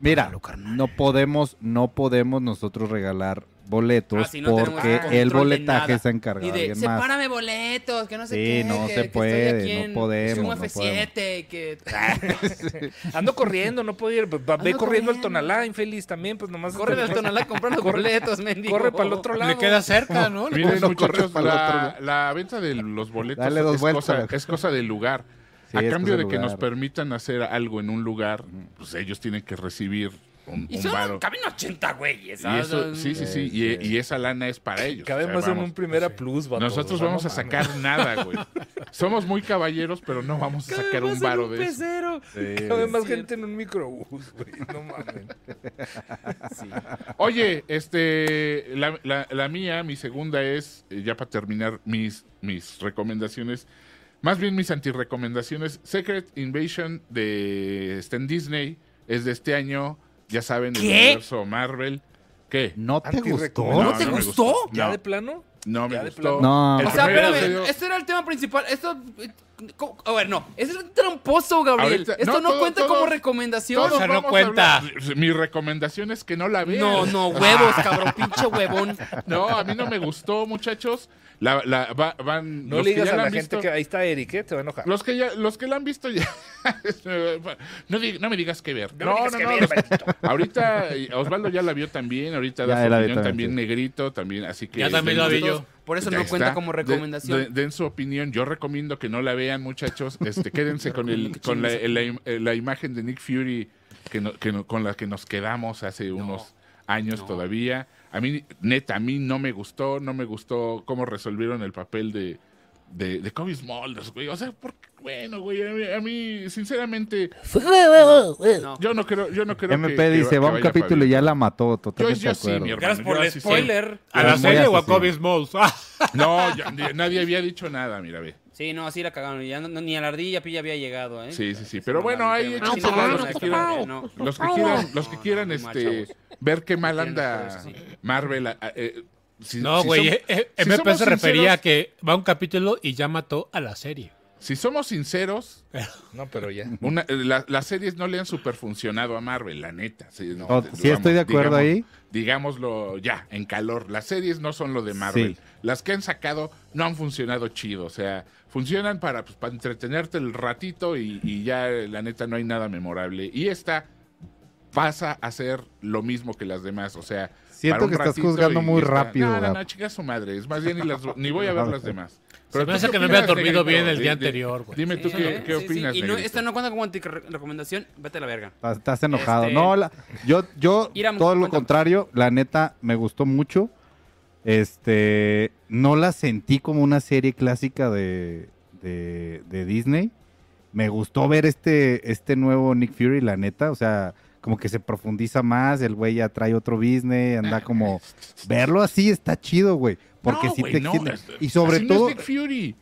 Mira, no podemos, no podemos nosotros regalar boletos Ah, no porque el boletaje encargado Y de de, alguien más. sepárame boletos, que no sé Sí, qué. no que- se que estoy puede, aquí no en podemos, no F7, que... Ando corriendo, no puedo ir. Va- Ve Ando corriendo al corriendo. Tonalá, infeliz también, pues nomás. Corre del Tonalá comprando boletos, mendigo. Corre para el otro lado. Le queda cerca, ¿no? Miren, no muchachos, para la, otro. la venta de los boletos Dale dos es, vueltas. cosa, es cosa del lugar. Sí, a cambio de que nos permitan hacer algo en un lugar, pues ellos tienen que recibir un, Y un son, varo. caben 80 güeyes. Y sí, sí, sí, Sí, y, sí. y esa lana es para ellos. Cabe o sea, más en vamos. un primera plus, vato. Nosotros vamos a sacar nada, güey. Somos muy caballeros, pero no vamos a sacar un varo de eso. pecero. Cabe más Sí. gente en un microbús, güey. No mames. Sí. Oye, este, la, la- la mía, mi segunda es, eh, ya para terminar mis, mis recomendaciones, más bien mis antirecomendaciones, Secret Invasion de está en Disney, es de este año, ya saben, el ¿Qué? universo Marvel. ¿Qué? ¿No te gustó? No, ¿No te gustó? ¿Ya No, de plano? no me ¿Ya de gustó. plano? No. El O sea, espérame, episodio- este era el tema principal. Esto. ¿cómo? A ver, no. Es tramposo, Gabriel. Ahorita- Esto no, no, todo- cuenta todo- como recomendación. O sea, no cuenta. Mi recomendación es que no la vean. No, no, huevos, cabrón, pinche huevón. No, a mí no me gustó, muchachos. La, la- va- van, No los le que digas ya a la gente visto- que ahí está Eric, ¿eh? Te va a enojar. Los que ya, los que la han visto ya. no, di- no me digas qué ver. No No, no, ver, ahorita Osvaldo ya la vio también. Ahorita Ya da su la opinión también, también, sí. negrito, también. Así que. Ya también la vi yo. Por eso Ya no cuenta como recomendación. de- den su opinión. Yo recomiendo que no la vean, muchachos. Este, quédense con el, que con la, la im- la imagen de Nick Fury que no- que no- con la que nos quedamos hace unos años No. todavía. A mí, neta, a mí no me gustó, no me gustó cómo resolvieron el papel de, de, de Kobe Smulders, güey. O sea, porque, bueno, güey, a mí, a mí, sinceramente, No. yo no creo, yo no creo MP que- dice, que va un capítulo y ya la mató. Yo, Totalmente yo de sí, mi hermano. Gracias por yo el sí spoiler. ¿A la serie o a. Kobe Smalls? Ah, No, yo- nadie había dicho nada, mira, ve. Sí, no, así la cagaron. Ya no- ni a la ardilla pilla había llegado, ¿eh? Sí, sí, sí. Pero bueno, ahí échense no, los no, que no, quieran. no, Los que quieran, No, no, este. Ver qué mal anda sí. Marvel. eh, si- No, si güey. som- eh, eh, si MP se refería a que va un capítulo y ya mató a la serie. Si somos sinceros, No, pero ya. una, la- las series no le han super funcionado a Marvel, la neta. Sí, no, Oh, te- sí estoy de acuerdo digamos- ahí. Digámoslo ya, en calor. Las series no son lo de Marvel. Sí. Las que han sacado no han funcionado chido. O sea, funcionan para, pues, para entretenerte el ratito y, y ya, la neta, no hay nada memorable. Y esta pasa a ser lo mismo que las demás. O sea, Siento que estás juzgando muy está- rápido, No, no, chica su madre. Es más bien, ni, las- ni voy a ver las demás. Se Pero me tú hace que no opinas, había dormido Negrito? bien el día anterior, güey. Dime tú Sí, qué, ¿eh? qué Sí, opinas, Y no, esta no cuenta como anti-recomendación. Vete a la verga. Estás, enojado. Este- No, la- yo, yo Iram, todo lo contrario, la neta, me gustó mucho. Este, no la sentí como una serie clásica de, de, de Disney. Me gustó ver este, este nuevo Nick Fury, la neta. O sea, como que se profundiza más. El güey ya trae otro business. Anda como. Verlo así está chido, güey. Porque No, sí te no, extiende. es- Y sobre así no todo. es Fury.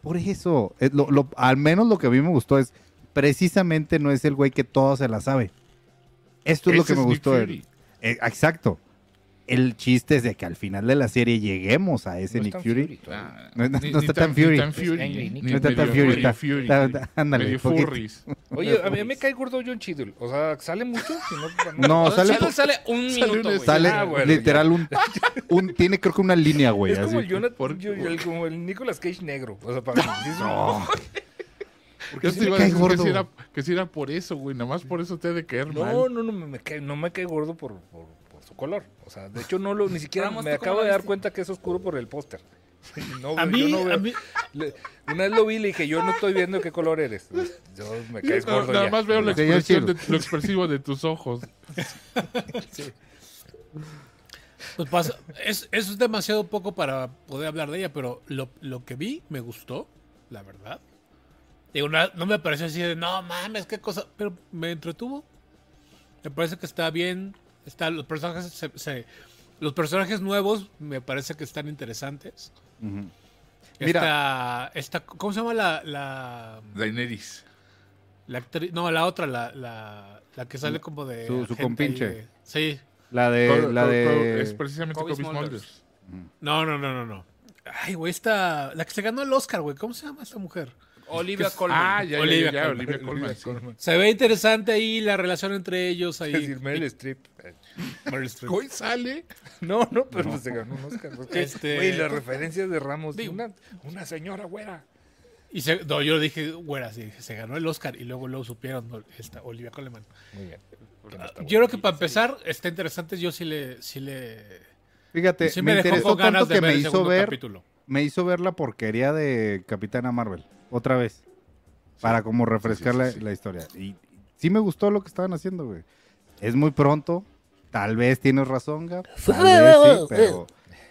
Por eso, es lo- lo- al menos lo que a mí me gustó es, precisamente no es el güey que todo se la sabe. Esto es lo que me Nick gustó. Fury. Eh, exacto. El chiste es de que al final de la serie lleguemos a ese No es Nick Fury. Ah, No, no- ni- no está tan Fury. No está tan Fury. Está, está- está- ándale. Oye, a mí me cae gordo John Cheadle. O sea, ¿sale mucho? Si no, No, sale, sale, un sale minuto, un güey. sale Ah, bueno, literal un, un- Tiene creo que una línea, güey. Es como así. el, Jonathan, ¿Por- yo- yo- el- como el Nicolas Cage negro. O sea, para mí. No. Yo sí te iba a decir que si, era, que si era por eso, güey. Nada más por eso te ha de caer mal. No, no, no, me, me cae, no me cae gordo por, color. O sea, de hecho, no lo, ni siquiera Ramos, me ¿tú cómo acabo de dar cuenta que es oscuro por el póster. No, A mí, no veo- a mí, le- una vez lo vi y le dije, yo no estoy viendo qué color eres. Yo me caes No, gordo nada ya. más veo la Señor expresión de, Chilo. lo expresivo de tus ojos. pues pasa, es, es demasiado poco para poder hablar de ella, pero lo, lo que vi me gustó, la verdad. Digo, na- no me pareció así de, no mames, qué cosa, pero me entretuvo. Me parece que está bien, está, los personajes se- se- los personajes nuevos me parece que están interesantes. Ujú. Esta, esta, ¿cómo se llama la, la, Daenerys. la actriz? No, la otra, la, la, la que sale como de... Su- compinche. de- Sí. La de. La de es precisamente Kobe Kobe Smulders. Smulders. No, no, no, no, no. Ay, güey, esta, la que se ganó el Oscar, güey, ¿cómo se llama esta mujer? Olivia Colman. Ah, ya, ya, Olivia ya, ya, Colman. Olivia Colman. sí. Se ve interesante ahí la relación entre ellos ahí. Es decir, Meryl Streep. Meryl Streep. Hoy sale. No, no, pero se ganó un Oscar. Porque, Este- güey, las referencias de Ramos. Digo- una, una señora güera. Y se, no, yo dije, güera, sí, se ganó el Oscar y luego luego supieron no, esta Olivia Colman. Muy bien. No está Yo creo que para empezar está interesante, yo sí le sí le Fíjate, sí me, me, interesó tanto de que ver me el hizo segundo ver. capítulo. Me hizo ver la porquería de Capitana Marvel. Otra vez. Para como refrescar Sí, sí, la- sí. La, historia. Y sí me gustó lo que estaban haciendo, güey. Es muy pronto. Tal vez tienes razón, Gab. Tal vez sí, pero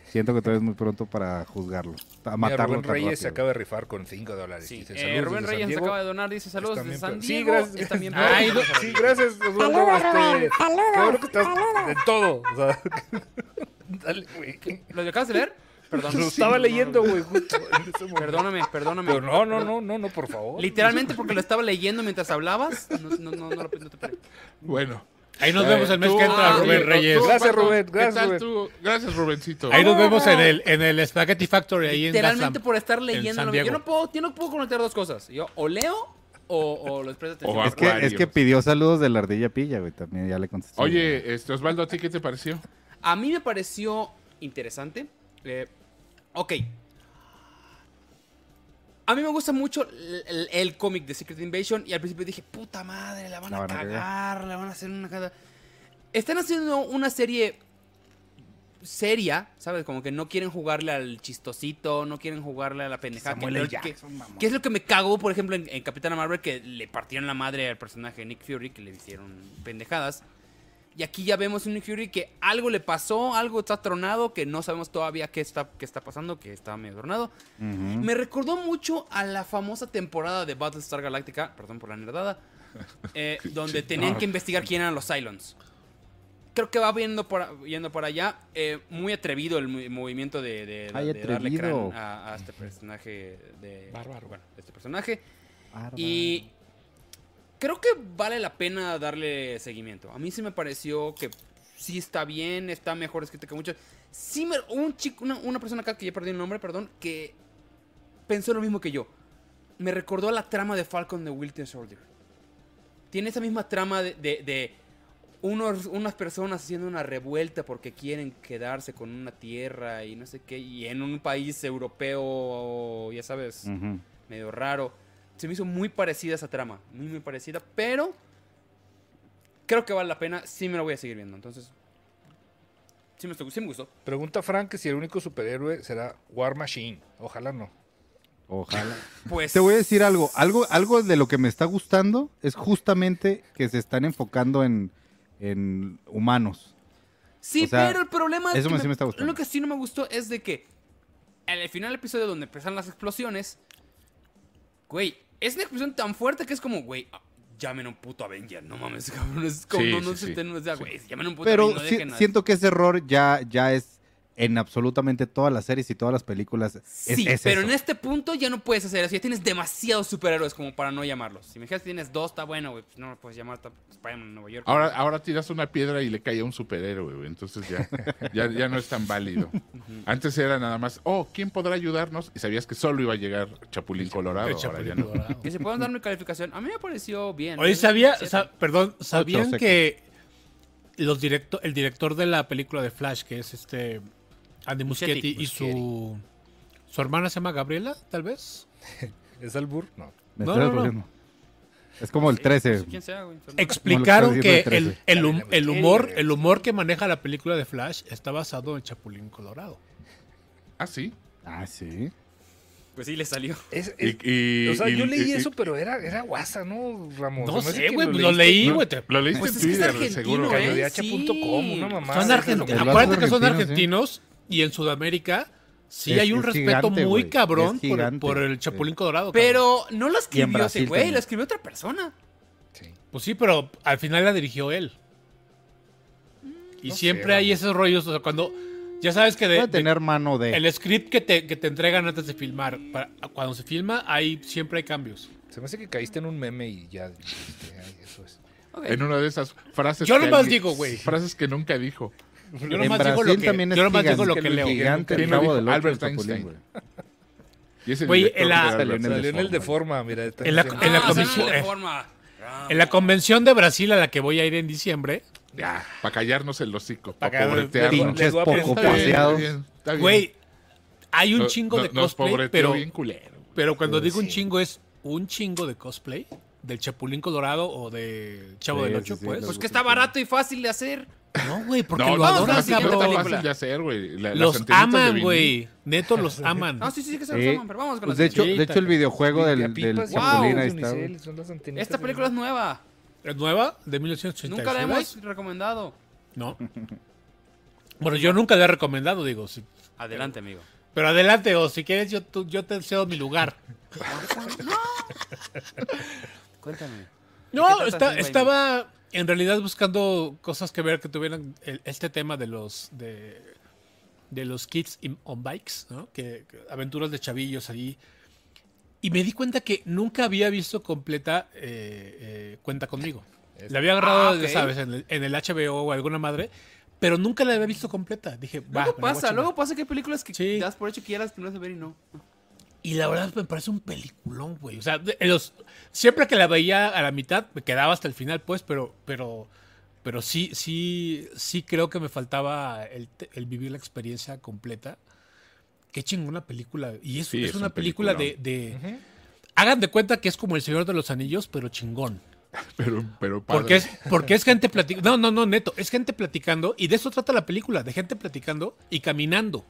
siento que todavía es muy pronto para juzgarlo. A Mira, matarlo Rubén Reyes se rápido. acaba de rifar con 5 dólares. Sí. Dice, Eh, "Saludos Rubén desde Reyes se Diego". acaba de donar, dice saludos de bien San per- Sí, Diego. gracias. Ay. Sí, gracias. Saludos, este, Rubén, saludos, qué bueno que estás saludos. en todo. O sea, dale, güey. ¿Lo acabas de leer? Perdón. Lo estaba leyendo, güey, justo en ese momento. Perdóname, perdóname. Pero no, no, no, no, no, por favor. Literalmente porque lo estaba leyendo mientras hablabas. No, no, no, no, lo- no te paré. Bueno. Ahí nos Eh, vemos el mes Tú, que entra, ah, Rubén Reyes. tú, Gracias, Rubén, ¿qué gracias, tal Rubén. tú? Gracias, Rubencito. Ahí nos vemos en el en el Spaghetti Factory ahí Literalmente por estar en leyendo. San Yo no puedo, yo no puedo conectar dos cosas. Yo o leo o, o les presto atención. Es que, es que pidió saludos de la ardilla pilla, güey. También ya le contesté. Oye, este, Osvaldo, ¿a ti qué te pareció? A mí me pareció interesante. Eh, ok. A mí me gusta mucho el, el- el cómic de Secret Invasion y al principio dije, puta madre, la van La a van a cagar, la van a hacer una cagada. Están haciendo una serie seria, ¿sabes? Como que no quieren jugarle al chistosito, no quieren jugarle a la pendejada. Que, es lo que me cagó, por ejemplo, en, en Capitana Marvel, que le partieron la madre al personaje de Nick Fury, que le hicieron pendejadas. Y aquí ya vemos un Nick Fury que algo le pasó, algo está tronado, que no sabemos todavía qué está, qué está pasando, que está medio tronado. Me recordó mucho a la famosa temporada de Battlestar Galactica, perdón por la nerdada, eh, donde tenían que investigar quién eran los Cylons. Creo que va viendo por, yendo por allá. eh, muy atrevido el mo- movimiento de, de- Ay, de darle crán a, a este personaje de... Bárbaro. Bueno, este personaje. Bárbaro. Y creo que vale la pena darle seguimiento. A mí sí me pareció que sí está bien, está mejor escrito que muchos. Sí me, un chico, una, una persona acá que ya perdí el nombre, perdón, que pensó lo mismo que yo. Me recordó a la trama de Falcon de Winter Soldier. Tiene esa misma trama de, de- de unos, unas personas haciendo una revuelta porque quieren quedarse con una tierra y no sé qué, y en un país europeo, ya sabes, medio raro. Se me hizo muy parecida esa trama, muy muy parecida, pero creo que vale la pena, sí me lo voy a seguir viendo, entonces sí me, estu- sí me gustó. Pregunta Frank que si el único superhéroe será War Machine. Ojalá no. Ojalá. Pues Te voy a decir algo. Algo, algo de lo que me está gustando es justamente que se están enfocando en, en humanos. Sí, o sea, pero el problema es eso que me- sí me está gustando. lo que sí no me gustó es de que en el final del episodio donde empezaron las explosiones, güey, es una expresión tan fuerte que es como, güey, ah, llamen a un puto Avenger, no mames, cabrón. Es como, Sí, no, no sí, se sí. estén- o sea, güey, llamen a un puto Pero Avenger, no si- siento que ese error ya, ya es en absolutamente todas las series y todas las películas. Es- Sí, es pero eso. en este punto ya no puedes hacer eso. Ya tienes demasiados superhéroes como para no llamarlos. Si me dijeras que tienes dos, está bueno, güey. Pues no lo puedes llamar Spider-Man en Nueva York. Ahora, ahora tiras una piedra y le cae a un superhéroe, güey. Entonces ya, ya, ya no es tan válido. Antes era nada más, oh, ¿quién podrá ayudarnos? Y sabías que solo iba a llegar Chapulín Colorado. El Ahora Chapulín ya no. Colorado. Y se pueden dar mi calificación. A mí me pareció bien. Oye, Es sabía, perdón, ¿sabían seco. que los directo, el director de la película de Flash, que es este Andy Muschietti, y su su hermana se llama Gabriela, tal vez? ¿Es albur? No. Me No, estoy no, no. Es como el Sí, 13. no sé quién sea, güey. enfermo. Explicaron No, que el, el humor, el humor que maneja la película de Flash está basado en Chapulín Colorado. Ah, sí. Ah, sí. Pues sí, le salió. Es- Y- es- y- o sea, y- yo leí y- eso, pero era, era guasa, ¿no, Ramos? No sé, güey, lo leí, no, güey. te- Lo leíste Pues en Twitter, seguro. ¿eh? Canodiacha.com, una mamá. Son argentinos. Acuérdate que son argentino, sí. Y en Sudamérica sí Es- hay un es respeto gigante, muy cabrón por, el. Chapulín Colorado. cabrón. Pero no lo escribió ese güey, lo escribió otra persona. Sí. Pues sí, pero al final la dirigió él. Y No siempre sé, hay esos rollos, o sea, cuando ya sabes que de, Puede de- tener mano de. el script que te, que te entregan antes de filmar, para- cuando se filma, hay, siempre hay cambios. Se me hace que caíste en un meme y ya dijiste, "Ay, eso es. En una de esas frases. Yo nomás digo, güey. Frases que nunca dijo. Yo en nomás Brasil digo lo que, también es yo nomás digo gigante, lo que leo. gigante Albert Einstein. güey. Y director en la- de Salió Albert en el Salió en el de Deforma. forma, mira. En la- en la comisión- salió de eh, forma. En la convención de Brasil a la que voy a ir en diciembre, Ya, para callarnos el hocico, Pa' para pobretearnos. Pinches poco preguntar- Está bien, paseados. güey, hay un No- chingo no- de cosplay, pero, bien culero. pero cuando digo un chingo es un chingo de cosplay del Chapulín Colorado o de Chavo Sí, del Ocho, sí, pues. los- Pues que está barato y fácil de hacer. No, güey, porque No, lo no, adoran, no está cabrón. fácil de hacer, güey. La- las Los aman, güey. Neto los aman. No, sí, sí, que se los aman, pero vamos con Pues la de hecho, de hecho el videojuego del, del Chapulín ahí está. las Esta película es nueva. ¿Es nueva? ¿De 1986? Nunca la hemos recomendado. No. Bueno, yo nunca la he recomendado, digo. sí. Adelante, amigo. Pero adelante, o si quieres, yo, tú- yo te cedo mi lugar. Cuéntame. ¿De No, está- estaba en realidad buscando cosas que ver que tuvieran el- este tema de los de, de los kids in- on bikes, ¿no? Que, que aventuras de chavillos ahí. Y me di cuenta que nunca había visto completa eh, eh, Cuenta conmigo. La había agarrado, Ah, ya sabes, en el, en el HBO o alguna madre, pero nunca la había visto completa. Dije, va, Luego me la voy a pasa, luego pasa que hay películas que Sí. das por hecho que ya las tendrás de ver y no. Y la verdad me parece un peliculón, güey. O sea, los- siempre que la veía a la mitad, me quedaba hasta el final, pues, pero, pero, pero sí, sí, sí creo que me faltaba el, el vivir la experiencia completa. Qué chingona película. Y es, Sí, es es una un película de, de- Hagan de cuenta que es como El Señor de los Anillos, pero chingón. Pero, pero padre. Porque es, porque es gente platicando. No, no, no, neto. Es gente platicando. Y de eso trata la película. De gente platicando y caminando.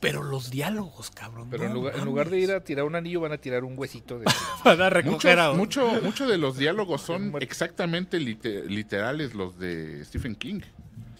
Pero los diálogos, cabrón. Pero en lugar, en mames. lugar de ir a tirar un anillo, van a tirar un huesito de. Van a recoger a- mucho, mucho de los diálogos son exactamente lite- literales los de Stephen King.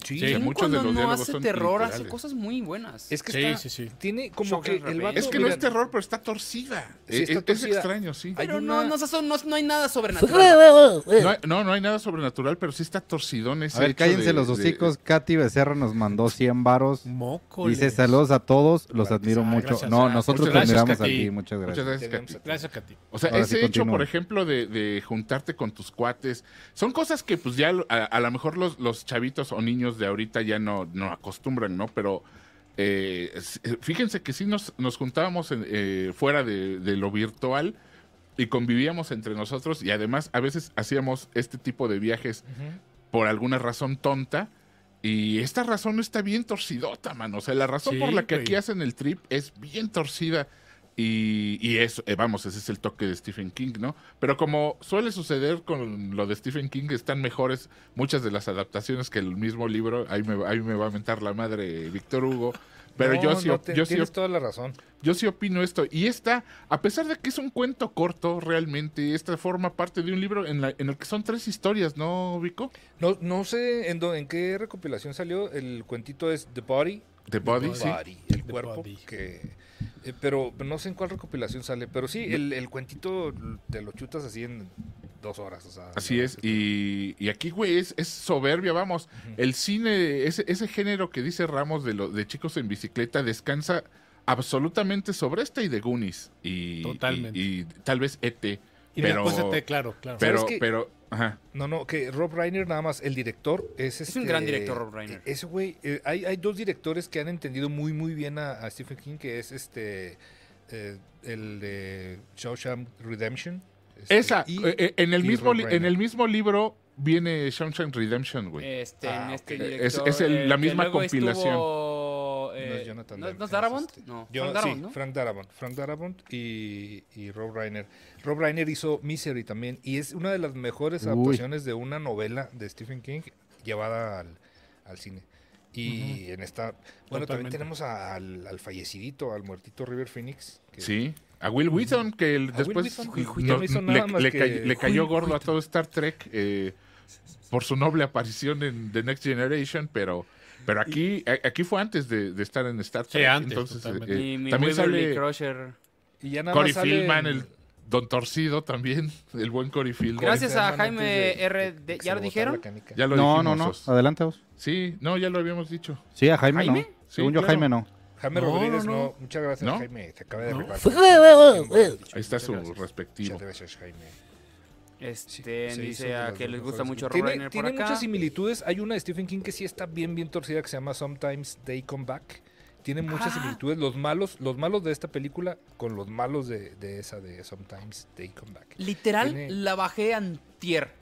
Sí, Sí, muchos de cuando los no hace son terror, hace literales. cosas muy buenas. Es que Sí, está, sí, sí. tiene como Shock que el vato. Es que no mira, es terror, pero está torcida. Sí, está es, extraño, sí. Pero una- no, no, no, hay nada sobrenatural. No, hay- no, no hay nada sobrenatural, pero sí está torcidón ese A ver, cállense de- los de- hocicos. Katy Becerra nos mandó 100 varos. Mócoles. Dice saludos a todos, los Gracias. admiro Ah, mucho. gracias, no, nosotros muchas te gracias, admiramos a ti, muchas Muchas gracias. gracias, Tenemos- Katy. Gracias, Katy. O sea, Ahora ese sí, hecho, por ejemplo, de, de juntarte con tus cuates, son cosas que pues ya a, a lo mejor los, los chavitos o niños de ahorita ya no, no acostumbran, ¿no? Pero eh, s- fíjense que sí nos, nos juntábamos en, eh, fuera de, de lo virtual y convivíamos entre nosotros y además a veces hacíamos este tipo de viajes por alguna razón tonta. Y esta razón está bien torcidota, mano. O sea, la razón Sí, por la que güey. aquí hacen el trip es bien torcida. Y, y eso, eh, vamos, ese es el toque de Stephen King, ¿no? Pero como suele suceder con lo de Stephen King, están mejores muchas de las adaptaciones que el mismo libro. Ahí me, ahí me va a mentar la madre Víctor Hugo. Pero No, yo, sí, no, op- te- yo, tienes toda la razón. yo sí opino esto. Y esta, a pesar de que es un cuento corto, realmente, esta forma parte de un libro en, la- en el que son tres historias, ¿no, Vico? No, no sé en, dó- en qué recopilación salió. El cuentito es The Body. The Body, sí. Body, el The cuerpo. Body. Que, eh, pero no sé en cuál recopilación sale. Pero sí, el, el cuentito te lo chutas así en dos horas. O sea, Así es, y, y aquí, güey, es, es soberbia, vamos. El cine, ese, ese género que dice Ramos de, lo, de chicos en bicicleta, descansa absolutamente sobre esta y de Goonies. Y, Totalmente. Y, y tal vez ET. Y pero, después de T, claro, claro. pero, pero, ajá. No, no, que Rob Reiner nada más, el director es Es un este- gran director, Rob Reiner. Ese güey, eh, hay, hay dos directores que han entendido muy muy bien a, a Stephen King, que es este eh, el de Shawshank Redemption. este, Esa, y- eh, en, el mismo, en el mismo libro viene Shawshank Redemption, güey. Este, Ah, en este ok. director, Es- es el- la misma compilación. estuvo, No eh, es Jonathan ¿no, Demme, ¿no es Darabont? este. No, Yo- Frank Darabont, sí, ¿no? Frank Darabont. Frank Darabont y, y Rob Reiner. Rob Reiner hizo Misery también y es una de las mejores Uy. adaptaciones de una novela de Stephen King llevada al, al cine. Y en esta... Bueno, también tenemos a- al, al fallecidito, al muertito River Phoenix. que- Sí. A Will Wheaton, que el- Will después Wheaton, no- no le, más le que- cay- le cayó gordo a todo Star Trek eh, por su noble aparición en The Next Generation, pero pero aquí aquí fue antes de, de estar en Star Sí, Trek. antes, Entonces, totalmente. eh, Y mi también sale Crusher. Y ya nada Cory más sale Fieldman, en- el Don Torcido también, el buen Cory Fieldman. Gracias a Jaime de- R. de ¿ya se lo dijeron? Ya lo No, no, dijimos. no. Os. Adelante vos. Sí, no, ya lo habíamos dicho. Sí, a Jaime, ¿Jaime? no. Sí, Según yo, claro. Jaime no. Jaime No, Rodríguez, no, no, no. Muchas gracias, ¿No? Jaime. Te acaba de No. Ahí está su Muchas respectivo. gracias, Jaime. Este, dice a que les gusta mucho Rob Tiene, Reiner por tiene acá. muchas similitudes. Hay una de Stephen King que sí está bien, bien torcida que se llama Sometimes They Come Back. Tiene muchas Ah. similitudes. Los malos, los malos de esta película con los malos de, de esa de Sometimes They Come Back. Literal, Tiene- la bajé antier.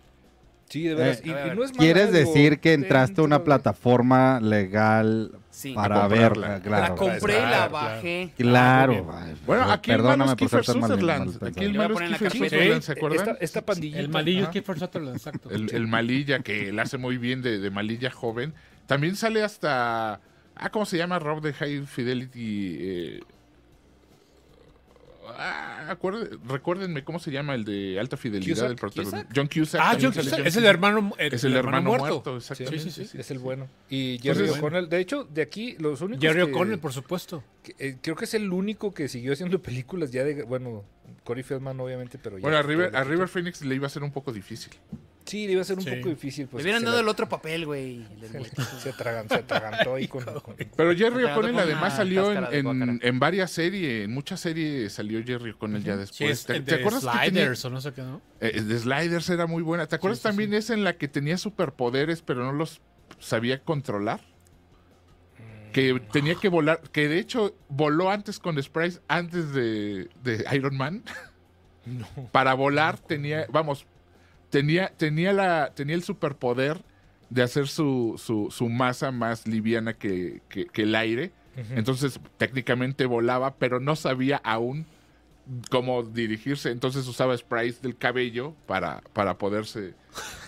Sí, de veras. Eh, y, ver, y no es ¿Quieres decir que entraste a una plataforma legal Sí. para verla? Claro, la compré y la claro, bajé. Claro. ay, Bueno, aquí el malo perdóname es ser Kiefer Sutherland. Aquí el malo es Kiefer. Sutherland, ¿se acuerdan? Esta, esta pandillita. El malillo es Kiefer Sutherland, exacto. El, el malilla que la hace muy bien de, de malilla joven. También sale hasta. Ah, ¿cómo se llama? Rob de High Fidelity. eh, ah, acuerde- recuérdenme cómo se llama el de alta fidelidad del protagonista. Cusack. John Cusack. Ah, John Cusack, John es el hermano, el, Es el hermano muerto, Sí, exactamente. sí, sí. Es el bueno. Y Jerry Entonces, O'Connell. De hecho, de aquí, los únicos. Jerry O'Connell, por supuesto. que, eh, creo que es el único que siguió haciendo películas ya de. Bueno, Corey Feldman, obviamente, pero ya. Bueno, a River, a. River Phoenix le iba a ser un poco difícil. Sí, le iba a ser un Sí. poco difícil. Pues, Le hubieran dado la- el otro papel, güey. se, muerto. se atragan- se atragantó ahí con. con- Pero Jerry O'Connell con además salió en, varias series, en muchas series salió Jerry O'Connell ya Sí, después. es ¿Te, de acuerdas que tenía- Sliders o no sé qué, ¿no? Eh, de Sliders era muy buena. ¿Te acuerdas Sí, sí, también esa en la que tenía superpoderes pero no los sabía controlar? Que tenía que volar, que de hecho voló antes con Sprites antes de, de Iron Man. Para volar tenía, vamos, tenía, tenía, la, tenía el superpoder de hacer su, su, su masa más liviana que, que- que el aire. Entonces técnicamente volaba, pero no sabía aún cómo dirigirse. Entonces usaba sprays del cabello para, para poderse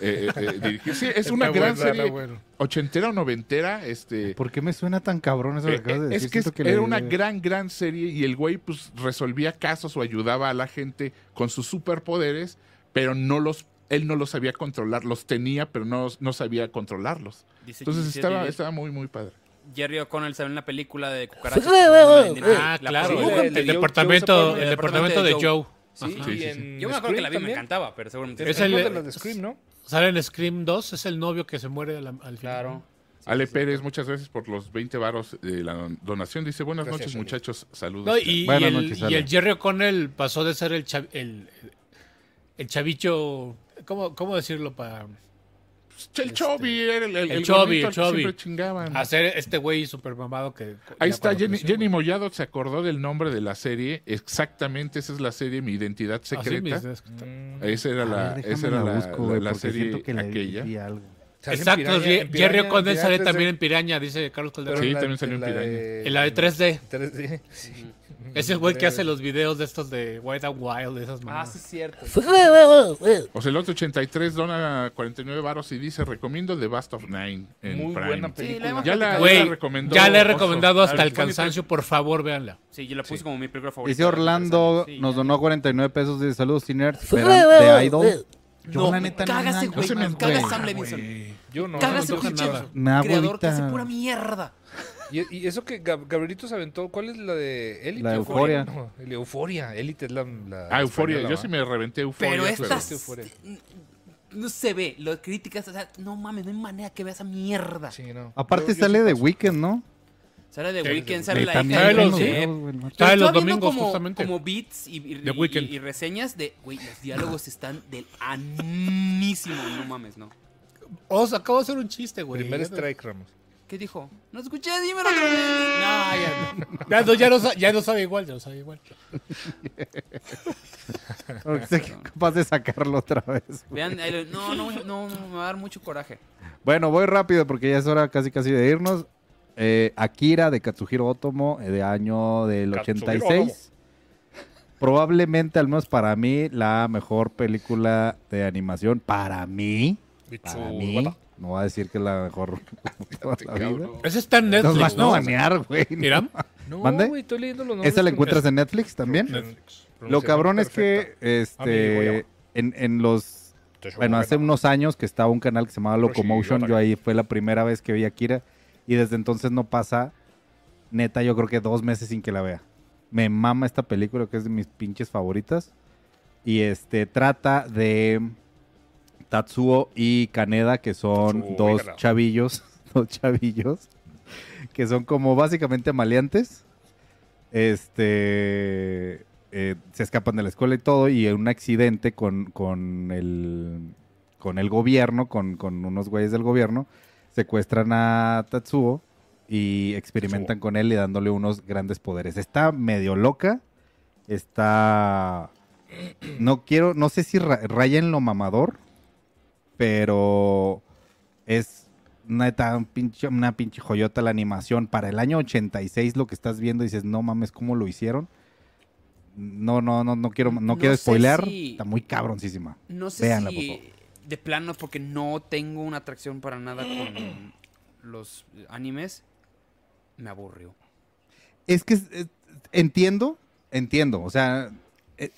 eh, eh, eh, dirigir. Sí, es una Está gran serie bueno. ochentera o noventera. Este, ¿Por qué me suena tan cabrón eso que eh, acabas de decir? es que, es- le- era una gran, gran serie y el güey pues resolvía casos o ayudaba a la gente con sus superpoderes, pero no los, él no los sabía controlar, los tenía, pero no, no sabía controlarlos. Dice- Entonces dice- estaba, dice- estaba muy, muy padre. Jerry O'Connell salió en la película de cucarachas. Ah, La claro. le- El, le departamento, el departamento de Joe. Sí, Ajá. y Sí, sí, sí. en Yo me acuerdo que la vi me encantaba, pero seguramente... Es Es el- el de Scream, ¿no? Sale en Scream 2, es el novio que se muere al, al final. Claro. Ale Pérez, muchas gracias por los 20 varos de la donación. Dice, buenas Gracias, noches muchachos, saludos. No, y, y el, noches, y el Jerry O'Connell pasó de ser el, chav- el, el chavicho, ¿cómo, cómo decirlo? Para el Chovy, era el, el, El gordito el siempre chingaban. hacer este güey super mamado que... Ahí está, Jenny, Jenny. Mollado se acordó del nombre de la serie. Exactamente, esa es la serie Mi Identidad Secreta. mis- Mm. Esa era la, ver, esa era la la, busco, la- la serie que aquella. algo. Sale en Exacto, Piraña- en Jerry Piraña- O'Connell Piraña sale 3D. también en Piraña, dice Carlos Calderón. Sí, también salió en Piraña. de- En la de 3D. 3D. Es el güey que hace los videos de estos de White and Wild, de esas Ah, mamadas. sí es cierto. Ocelote 83 dona 49 varos y dice, recomiendo The Bast of Nine en Muy Prime. buena Sí, la película. hemos Ya la, ya Güey, la recomendó. ya le he Oso. recomendado hasta el cansancio, por favor, véanla. Sí, yo la puse como mi película favorita. Dice Orlando, Sí, nos donó 49 pesos de saludos, de Idol. Yo, No, la neta, no cágase, güey. me caga antoja, Sam Levinson. Yo no. Cágase, no pinche creador que hace pura mierda. Y, y eso que Gab- Gabrielito se aventó, ¿cuál es la de Élite? La Euforia. No, el Euforia. Élite es la, la Ah, Euforia. española, Yo sí me reventé Euforia. Pero estas. No se ve, lo críticas, o sea, no mames, no hay manera que vea esa mierda. Sí, no. Aparte Yo- yo sale de. Weekend, ¿no? Sale de Sí, Weekend, sale la también hija de los. Sale los domingos, como, justamente. como beats y, y- The y- Weeknd. y reseñas de, güey, los diálogos están del anísimo, no mames, no. Os acabo de hacer un chiste, güey. Primer strike, Ramos. ¿Qué dijo? No escuché, dímelo otra vez. No, ya no. Ya no, ya no, sa- ya no sabe igual, ya no sabe igual. Porque sé que es capaz de sacarlo otra vez. güey. Vean, ahí lo- no, no, no, no, me va a dar mucho coraje. Bueno, voy rápido porque ya es hora casi casi de irnos. Eh, Akira de Katsuhiro Otomo, eh, de año del Katsuhiro 86. Probablemente, al menos para mí, la mejor película de animación. Para mí. Para mí. No voy a decir que es la mejor de toda la vida. Ese está en Nos Netflix, van a ¿no? banear, güey. Mira, No, ¿Mande? güey, estoy leyendo los nombres. ¿Esa la encuentras en Netflix también? Netflix. Lo cabrón es que este, en, en los. Bueno, hace unos años que estaba un canal que se llamaba Locomotion, yo ahí fue la primera vez que vi a Akira y desde entonces no pasa, neta, yo creo que dos meses sin que la vea. Me mama esta película que es de mis pinches favoritas y este trata de Tatsuo y Kaneda que son dos chavillos, dos chavillos que son como básicamente maleantes. Este eh, se escapan de la escuela y todo, y en un accidente con, con el con el gobierno, con, con unos güeyes del gobierno, secuestran a Tatsuo y experimentan Tatsuo. con él y dándole unos grandes poderes. Está medio loca, está no quiero, no sé si ra- raya en lo mamador, pero es neta un pinche- una pinche joyota la animación. Para el año 86 lo que estás viendo dices, no mames, ¿cómo lo hicieron? No, no, no, no quiero, no, No quiero spoilear. si- Está muy cabroncísima. No sé Véanla, por si favor. de plano, porque no tengo una atracción para nada con los animes, me aburrió. Es que es- es- entiendo, entiendo. O sea, eh,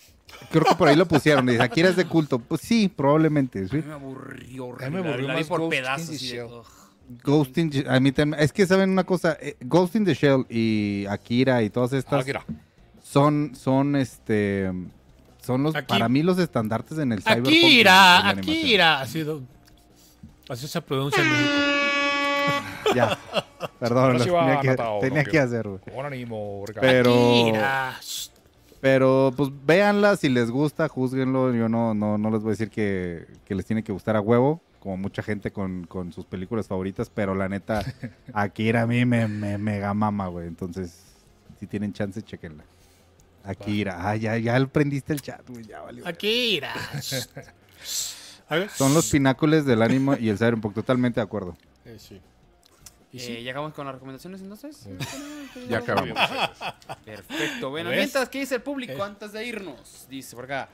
creo que por ahí lo pusieron. Dice, aquí eres de culto. Pues sí, probablemente. A ¿sí? mí me aburrió. A mí me aburrió La más por Ghost in pedazos. the y de- Shell. Ghost in a mí también- Es que saben una cosa. eh, Ghost in the Shell y Akira y todas estas Akira. son, son este. Son los, Aquí- para mí, los estandartes en el cyberpunk. de Akira, la. Akira. Ha sido, así se pronuncia en México. Ya. Perdón, tenía, que, tenía que hacer, güey. Pero. Akira. Pero pues véanla, si les gusta, juzguenlo. Yo no, no, no les voy a decir que, que les tiene que gustar a huevo, como mucha gente con, con sus películas favoritas, pero la neta, Akira a mí me, me mega mama, güey. Entonces, si tienen chance, chequenla. Akira, ah, ya, ya prendiste el chat, güey, ya valió. Akira. A ver. Son los pináculos del anime y el cyberpunk, totalmente de acuerdo. Eh, sí. Eh, ¿Ya acabamos con las recomendaciones entonces? Ya acabamos. Perfecto. Bueno, ¿Ves? mientras, ¿qué dice el público Eh. antes de irnos? Dice por acá.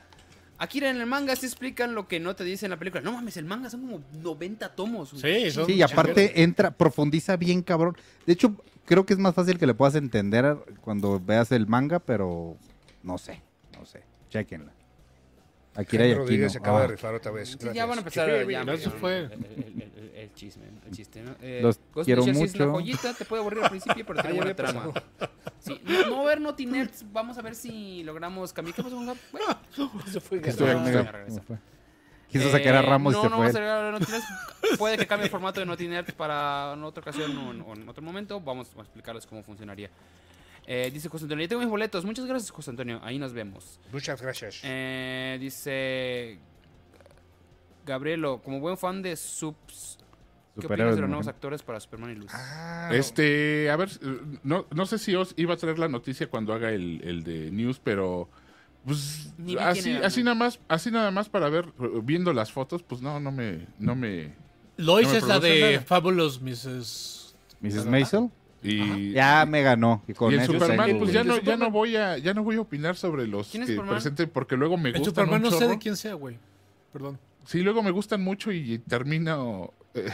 Akira en el manga se explican lo que no te dice en la película. No mames, el manga son como 90 tomos. Sí, son Sí, y aparte entra, profundiza bien cabrón. De hecho, creo que es más fácil que le puedas entender cuando veas el manga, pero no sé, no sé. Chequenla. Akira y Aquino. se acaba de Ah. rifar otra vez. Sí, Gracias. ya van a empezar Sí, ya, no, eso fue- chisme, el chiste, ¿no? Eh, Los Ghost quiero Shell sí es una mucho. joyita, te puede aburrir al principio, pero tiene Ah, buena había trama. Sí, no, no ver Naughty Nerds, vamos a ver si logramos cambiar. ¿Qué pasó con Gab? Bueno, Eso fue. Quiso sacar a Eh, Ramos no, y se no fue. vamos a agregar a. Puede que cambie el formato de Naughty Nerds para en otra ocasión o en, o en otro momento. Vamos a explicarles cómo funcionaría. Eh, dice José Antonio, ya tengo mis boletos. Muchas gracias, José Antonio. Ahí nos vemos. Muchas gracias. Eh, dice Gabrielo, como buen fan de Subs, ¿qué opinas de los nuevos actores para Superman y Luz? Ah, Este, a ver, no, no sé si os iba a traer la noticia cuando haga el, el de news, pero pues así, era, así ¿no? nada más, así nada más para ver, viendo las fotos, pues no, no me, no me Lois No me es la de nada. Fabulous Mrs. Mrs. Maisel. y, Ya me ganó. Y con y el eso Superman, pues ya El no, ya Superman- no voy a, ya no voy a opinar sobre los ¿Quién es que Superman? presenten porque luego me El gustan Superman un no sé de quién sea, güey. Perdón. Sí, luego me gustan mucho y termino eh,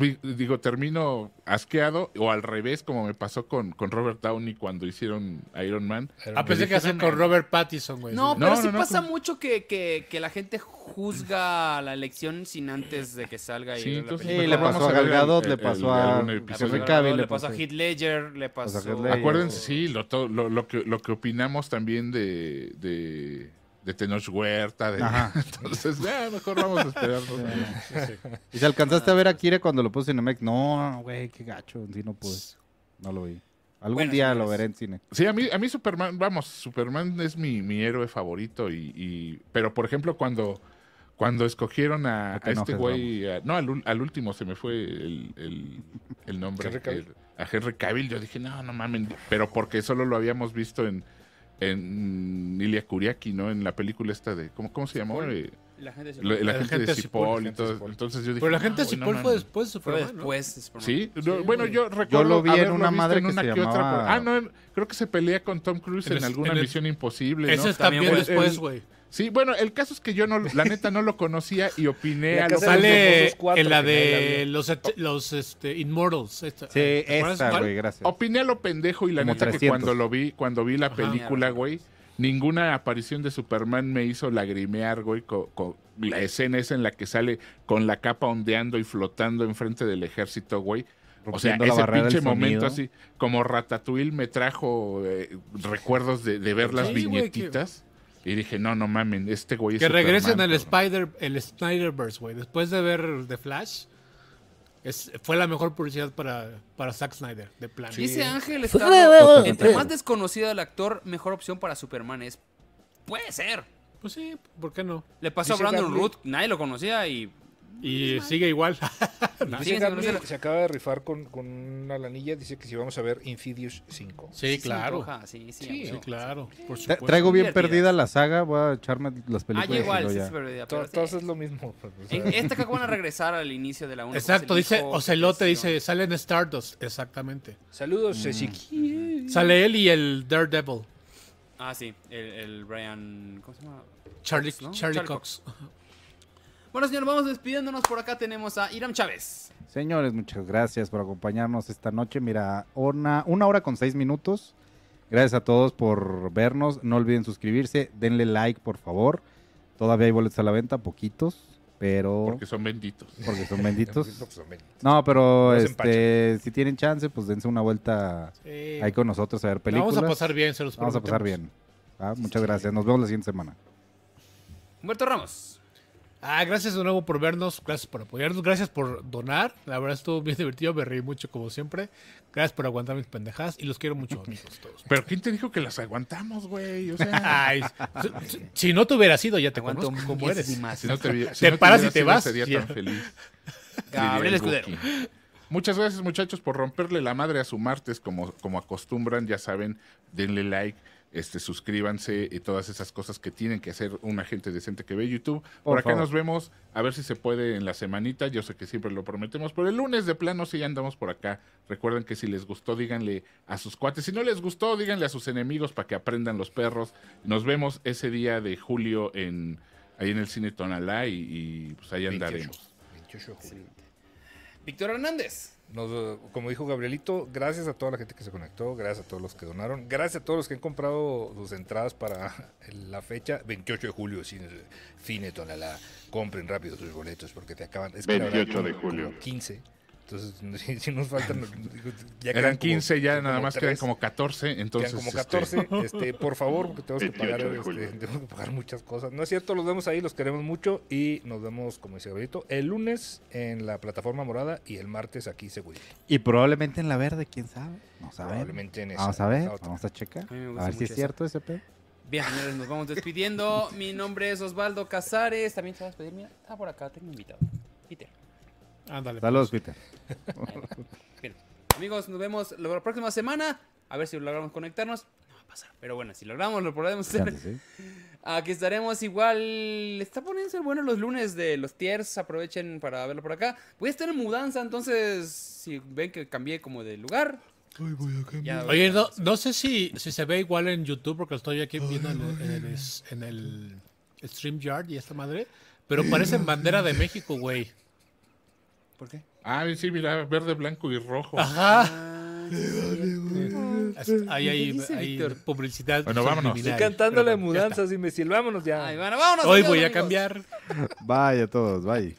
eh, digo, termino asqueado o al revés, como me pasó con, con Robert Downey cuando hicieron Iron Man. Ah, pensé que hacer con Robert Pattinson, güey. No, Sí. pero No, sí no, pasa mucho que, que, que la gente juzga la elección sin antes de que salga. y Sí, entonces le pasó a Gal Gadot, el- le pasó a. Henry Cavill, le pasó a Heath Ledger, le pasó a. Acuérdense, sí, lo, lo, lo que, lo que opinamos también de, de, de Tenoch Huerta. De, entonces, ya, mejor vamos a esperarnos. ¿Y si alcanzaste a ver a Kire cuando lo puse en Cinemex? No, güey, qué gacho. Sí, no pude. No lo vi. Algún Bueno, día lo veré en cine. Sí, a mí, a mí Superman, vamos, Superman es mi, mi héroe favorito. Y, y- pero, por ejemplo, cuando, cuando escogieron a, este güey, a- no, al, al último se me fue el, el- el nombre. Henry Cavill. el- a Henry Cavill, yo dije, no, no mamen, pero porque solo lo habíamos visto en, en Ilia Kuriaki, ¿no? En la película esta de, ¿cómo, cómo se llamó? Eh, La gente se- La, la La gente, gente de Cipoll todo. Cipoll. Entonces yo dije. Pero la "No, gente de no Cipoll fue mames". después de Fue Superman, ¿no? después de Superman. Sí, no, Sí, bueno, güey. yo recuerdo lo vi en una madre en que una se que otra llamaba- Ah, no, creo que se pelea con Tom Cruise En en, el- alguna en el- misión imposible, Ese ¿no? es también También fue- después, güey. Sí, bueno, el caso es que yo no, la neta no lo conocía y opiné La a lo Sale cuatro en la la de los, los este, Immortals. esta- Sí, ¿te acuerdas esa, cuál? güey, gracias. Opiné a lo pendejo y la Como neta que 300. cuando lo vi, cuando vi la Ajá. película, güey, ninguna aparición de Superman me hizo lagrimear, güey, con, con la escena esa en la que sale con la capa ondeando y flotando enfrente del ejército, güey. O sea, ese pinche momento así, como Ratatouille me trajo eh, recuerdos de, de ver las Sí, güey, que- viñetitas. Y dije, no, no mamen, este güey es Que regresen al. Spider, el Snyderverse, güey. Después de ver The Flash, es, fue la mejor publicidad para, para Zack Snyder, de plan. Dice Ángel. Estado, entre más desconocido el actor, mejor opción para Superman es. Puede ser. Pues sí, ¿por qué no? Le pasó Dice a Brandon Root, nadie lo conocía y. Y sigue igual. Dice Sí, Gabriel sí, que se acaba de rifar con, con una lanilla. Dice que si vamos a ver Insidious 5. sí, claro. antoja, Sí, sí, Sí, amigo. claro. Por Tra- supuesto. traigo bien Divertidas. perdida la saga, voy a echarme las Ah, películas. y igual, sí, ya. sí, pero ya, To- pero sí. Todos es lo mismo. pues, o sea, En esta que van a regresar al inicio de la 1. Exacto, dice Ocelote, dice, sale en Stardust, exactamente. Saludos, Mm. Sale él y el Daredevil, Ah, sí, el, el Brian. ¿Cómo se llama? Charlie, Cox, ¿no? Charlie Charlie Cox. Bueno, señores, vamos despidiéndonos. Por acá tenemos a Iram Chávez. Señores, muchas gracias por acompañarnos esta noche. Mira, una, una hora con seis minutos. Gracias a todos por vernos. No olviden suscribirse. Denle like, por favor. Todavía hay boletos a la venta, poquitos, pero Porque son benditos. porque son benditos. No, pero este, si tienen chance, pues dense una vuelta Sí. ahí con nosotros a ver La películas. Vamos a pasar bien, se los Vamos a pasar prometemos. bien. Ah, Muchas gracias. Nos vemos la siguiente semana. Humberto Ramos. Ah, gracias de nuevo por vernos, gracias por apoyarnos, gracias por donar. La verdad estuvo bien divertido, me reí mucho como siempre. Gracias por aguantar mis pendejadas y los quiero mucho, amigos todos. Pero ¿quién te dijo que las aguantamos, güey? O sea, Ay, si- no te hubiera sido, ya te Aguanto conozco cómo eres. si no te, vi- si Te no paras hubiera y te sido vas. ese día Ya. tan feliz. Gabriel Escudero. Muchas gracias, muchachos, por romperle la madre a su martes, como, como acostumbran. Ya saben, denle like, este, suscríbanse y todas esas cosas que tienen que hacer una gente decente que ve YouTube. Por, Por acá favor. nos vemos, a ver si se puede en la semanita. Yo sé que siempre lo prometemos, pero el lunes de plano sí andamos por acá. Recuerden que si les gustó, díganle a sus cuates. Si no les gustó, díganle a sus enemigos para que aprendan los perros. Nos vemos ese día de julio en ahí en el cine Tonalá y, y, pues ahí 28, andaremos. 28 de julio. Víctor Hernández. Nos, como dijo Gabrielito, gracias a toda la gente que se conectó, gracias a todos los que donaron, gracias a todos los que han comprado sus entradas para la fecha 28 de julio, cine, cine Tonalá. Compren rápido sus boletos porque te acaban. Es que la verdad, 28 de julio. como 15. Entonces, si, si nos faltan. digo, ya Eran quedan como- 15, ya como nada más quedan como 14, entonces... Quedan como este, 14. Este, por favor, porque tenemos que 28 pagar, este, tenemos que pagar muchas cosas. No es cierto, los vemos ahí, los queremos mucho y nos vemos, como dice Gabrielito, el lunes en la plataforma morada y el martes aquí seguro. Y probablemente en la verde, quién sabe. Vamos a ver. Probablemente en esa. Vamos a ver, vamos a checar. A mí me A gusta ver si es cierto ese pedo. Bien, señores, nos vamos despidiendo. Mi nombre es Osvaldo Casares. También se va a despedir. Mira, está por acá, tengo invitado. Peter. Ándale. Saludos, Peter. Bien. Amigos, nos vemos la próxima semana. A ver si logramos conectarnos. No va a pasar. Pero bueno, si logramos, lo podemos hacer. Sí. Aquí estaremos igual. Está poniéndose bueno los lunes de los tiers. Aprovechen para verlo por acá. Voy a estar en mudanza, entonces si ven que cambié como de lugar. ya- Oye, no, no sé si, si se ve igual en YouTube, porque lo estoy aquí viendo en el, en en el StreamYard y esta madre, pero parecen bandera de México, güey. ¿Por qué? Ah, sí, mira, verde, blanco y rojo. Ajá. Ahí hay, publicidad. Bueno, vámonos. Estoy cantando la mudanza, imbécil. Vámonos ya. Ay, bueno, vámonos. Hoy voy a amigos. cambiar. Bye a todos, bye.